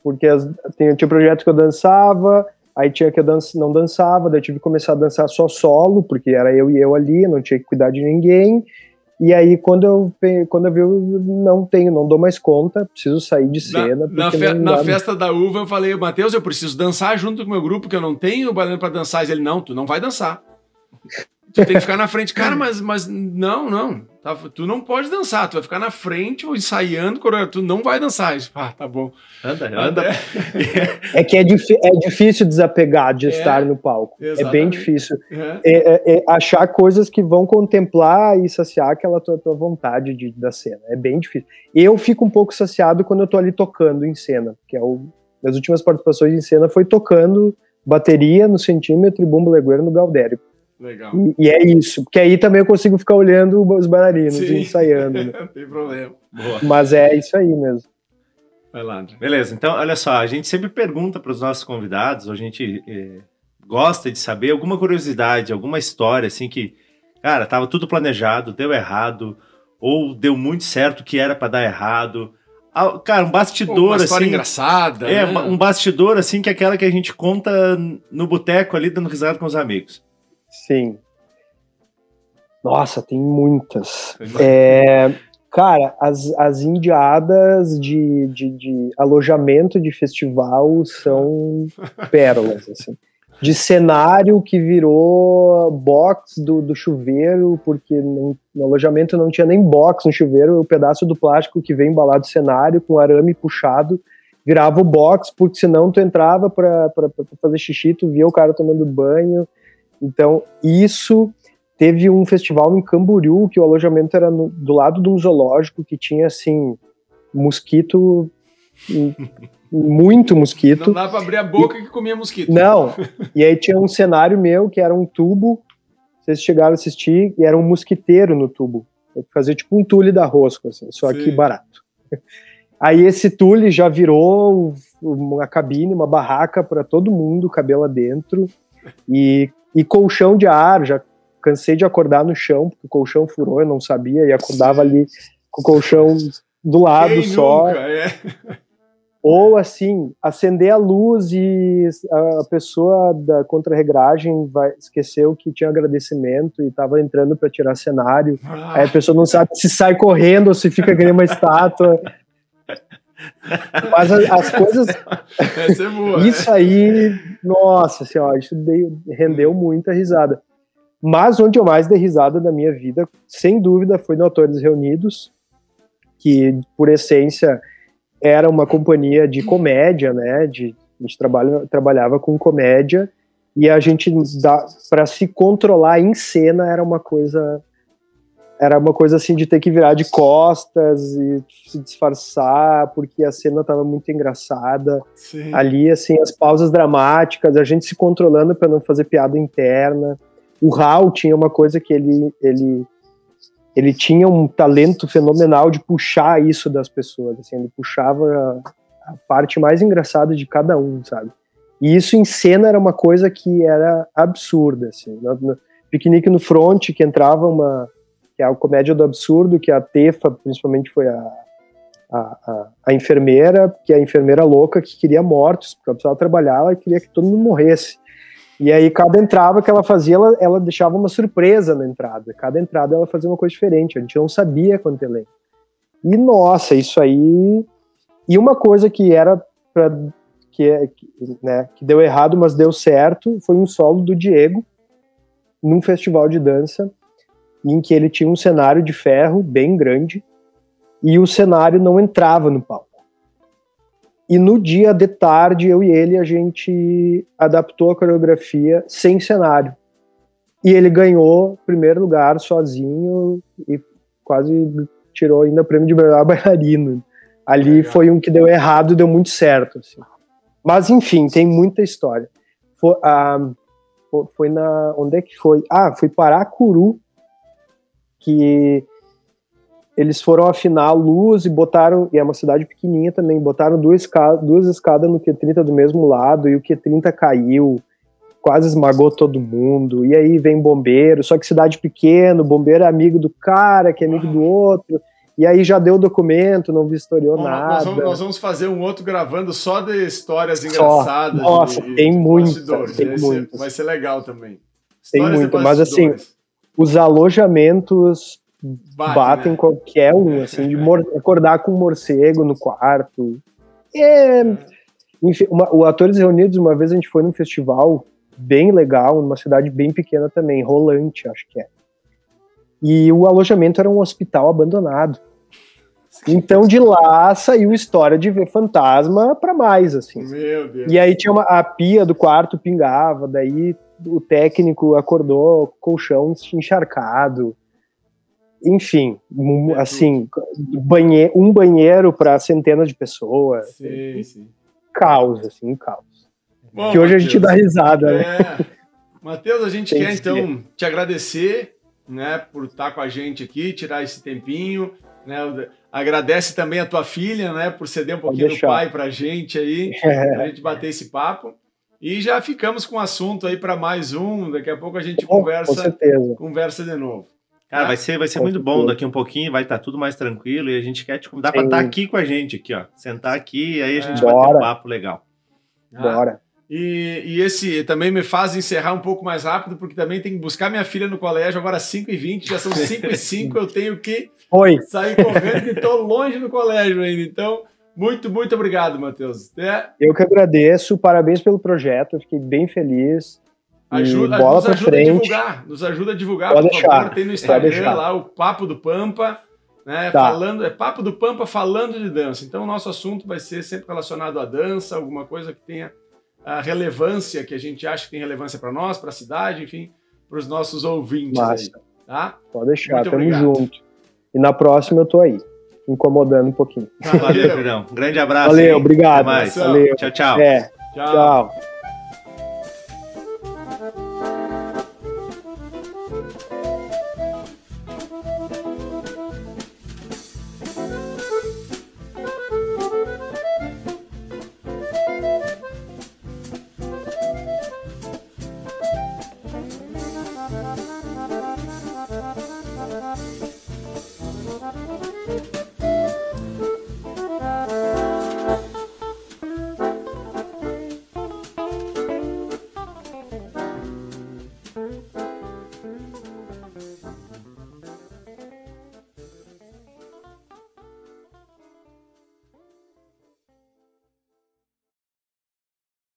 Porque as, tinha, tinha projetos que eu dançava, Aí tinha que eu dança, não dançava, daí tive que começar a dançar só solo, porque era eu e eu ali, não tinha que cuidar de ninguém. E aí, quando eu, quando eu vi, eu não tenho, não dou mais conta, preciso sair de cena. Na, na, fe, na festa da uva, eu falei, Matheus, eu preciso dançar junto com o meu grupo, que eu não tenho balão para dançar. E ele, não, tu não vai dançar. Tu tem que ficar na frente. Cara, mas, mas não, não. Tá, tu não pode dançar, tu vai ficar na frente ou ensaiando, tu não vai dançar. Ah, tá bom. Anda, anda. É que é, é difícil desapegar de é, estar no palco. Exatamente. É bem difícil. É. é. É, achar coisas que vão contemplar e saciar aquela tua, tua vontade de, da cena. É bem difícil. Eu fico um pouco saciado quando eu tô ali tocando em cena, que é o. Minhas últimas participações em cena foi tocando bateria no centímetro e bumbo legueiro no Galdério. Legal. E, e, é isso, porque aí também eu consigo ficar olhando os bailarinos Sim. e ensaiando. Né? Não tem problema. Boa. Mas é isso aí mesmo. Vai lá, André. Beleza, então olha só, a gente sempre pergunta para os nossos convidados, a gente é, gosta de saber alguma curiosidade, alguma história assim que, cara, tava tudo planejado, deu errado, ou deu muito certo que era para dar errado. Ah, cara, um bastidor Pô, uma história assim. engraçada. É, né? um bastidor assim que é aquela que a gente conta no boteco ali dando risada com os amigos. Sim. Nossa, tem muitas. É, cara, as, as indiadas de, de, de, alojamento de festival são pérolas, assim. De cenário que virou box do, do chuveiro, porque no, no alojamento não tinha nem box no chuveiro, o pedaço do plástico que vem embalado no cenário, com arame puxado, virava o box, porque senão tu entrava para fazer xixi, tu via o cara tomando banho, então, isso teve um festival em Camboriú, que o alojamento era no, do lado de um zoológico que tinha, assim, mosquito, muito mosquito. Não dá pra abrir a boca e, que comia mosquito. Não, e aí tinha um cenário meu que era um tubo, vocês chegaram a assistir, e era um mosquiteiro no tubo. Fazer tipo um tule da rosca, assim, só Sim. que barato. Aí esse tule já virou uma cabine, uma barraca para todo mundo, cabelo dentro, e, e colchão de ar. Já cansei de acordar no chão, porque o colchão furou, eu não sabia, e acordava ali com o colchão do lado Quem só. nunca, é. Ou assim, acender a luz e a pessoa da contra-regragem vai, esqueceu que tinha agradecimento e estava entrando para tirar cenário. Ah, Aí a pessoa não sabe se sai correndo ou se fica nem uma estátua. Mas a- as coisas. essa é boa. Isso aí, nossa senhora, isso rendeu muita risada. Mas onde eu mais dei risada da minha vida, sem dúvida, foi no Atores Reunidos, que por essência era uma companhia de comédia, né? De, a gente trabalha, trabalhava com comédia e a gente para se controlar em cena era uma coisa era uma coisa assim de ter que virar de costas e se disfarçar porque a cena estava muito engraçada. Sim. ali assim as pausas dramáticas a gente se controlando para não fazer piada interna. O Raul tinha uma coisa que ele ele ele tinha um talento fenomenal de puxar isso das pessoas assim ele puxava a, a parte mais engraçada de cada um sabe? E isso em cena era uma coisa que era absurda assim. No, no piquenique no front que entrava uma que é a comédia do absurdo que a Tefa principalmente foi a a, a, a, enfermeira, que é a enfermeira louca que queria mortos, porque ela precisava trabalhar, ela queria que todo mundo morresse. E aí, cada entrada que ela fazia, ela, ela deixava uma surpresa na entrada. Cada entrada ela fazia uma coisa diferente, a gente não sabia quanto elenco. E nossa, isso aí. E uma coisa que era que, é, que, né, que deu errado, mas deu certo, foi um solo do Diego num festival de dança, em que ele tinha um cenário de ferro bem grande e o cenário não entrava no palco. E no dia de tarde, eu e ele, a gente adaptou a coreografia sem cenário. E ele ganhou primeiro lugar sozinho e quase tirou ainda o prêmio de melhor bailarino. Ali Legal. foi um que deu errado e deu muito certo. Assim. Mas, enfim, tem muita história. Foi, ah, foi na. Onde é que foi? Ah, foi Paracuru, que eles foram afinar a luz e botaram, e é uma cidade pequenininha também, botaram duas escadas, duas escadas no Q30 do mesmo lado, e o Q30 caiu, quase esmagou todo mundo, e aí vem bombeiro, só que cidade pequena, o bombeiro é amigo do cara, que é amigo do outro, e aí já deu documento, não vistoriou Bom, nada. Nós vamos, nós vamos, fazer um outro gravando só de histórias engraçadas. Só. Nossa, de, tem muito. Tem vai, muito. Ser, vai ser legal também. Tem muito, mas assim, os alojamentos Bate, batem né? qualquer um, assim, de acordar com um morcego no quarto. É, enfim, uma, o Atores Reunidos, uma vez a gente foi num festival bem legal, numa cidade bem pequena também, Rolante, acho que é. E o alojamento era um hospital abandonado. Então de lá saiu história de ver fantasma para mais, assim. Meu Deus. E aí tinha uma, a pia do quarto pingava, daí o técnico acordou colchão encharcado enfim, é assim, banhe um banheiro para centenas de pessoas. Sim, sim. Caos, assim, um caos. Bom, que hoje Mateus, a gente dá risada, é. né? Matheus, a gente Tem quer que então te agradecer, né, por estar com a gente aqui, tirar esse tempinho, né? Agradece também a tua filha, né, por ceder um pouquinho do pai pra gente aí, É. pra gente bater esse papo. E já ficamos com o assunto aí para mais um, daqui a pouco a gente Com conversa, certeza. conversa de novo. Cara, Tá? vai ser, vai ser Com muito bom. Daqui um pouquinho vai estar tudo mais tranquilo e a gente quer te convidar para estar aqui com a gente, aqui, ó. Sentar aqui e aí a gente É. bater um Bora. papo legal. Ah, Bora. E, e esse também me faz encerrar um pouco mais rápido, porque também tem que buscar minha filha no colégio, agora 5h20, já são 5h05, eu tenho que Foi. sair correndo e estou longe do colégio ainda. Então, muito, muito obrigado, Matheus. É, Eu que agradeço, parabéns pelo projeto, fiquei bem feliz. Ajuda, bola nos ajuda a frente. divulgar, nos ajuda a divulgar, Pode por deixar, favor. Tem no Instagram lá o Papo do Pampa, né? Tá. Falando, é Papo do Pampa falando de dança. Então, o nosso assunto vai ser sempre relacionado à dança, alguma coisa que tenha a relevância que a gente acha que tem relevância para nós, para a cidade, enfim, para os nossos ouvintes aí, Massa. tá? Pode deixar, Muito tamo obrigado. junto. E na próxima eu tô aí, incomodando um pouquinho. Valeu, queridão. Um grande abraço. Valeu, hein? obrigado. Até mais. Valeu. Tchau, tchau. É, Tchau. tchau.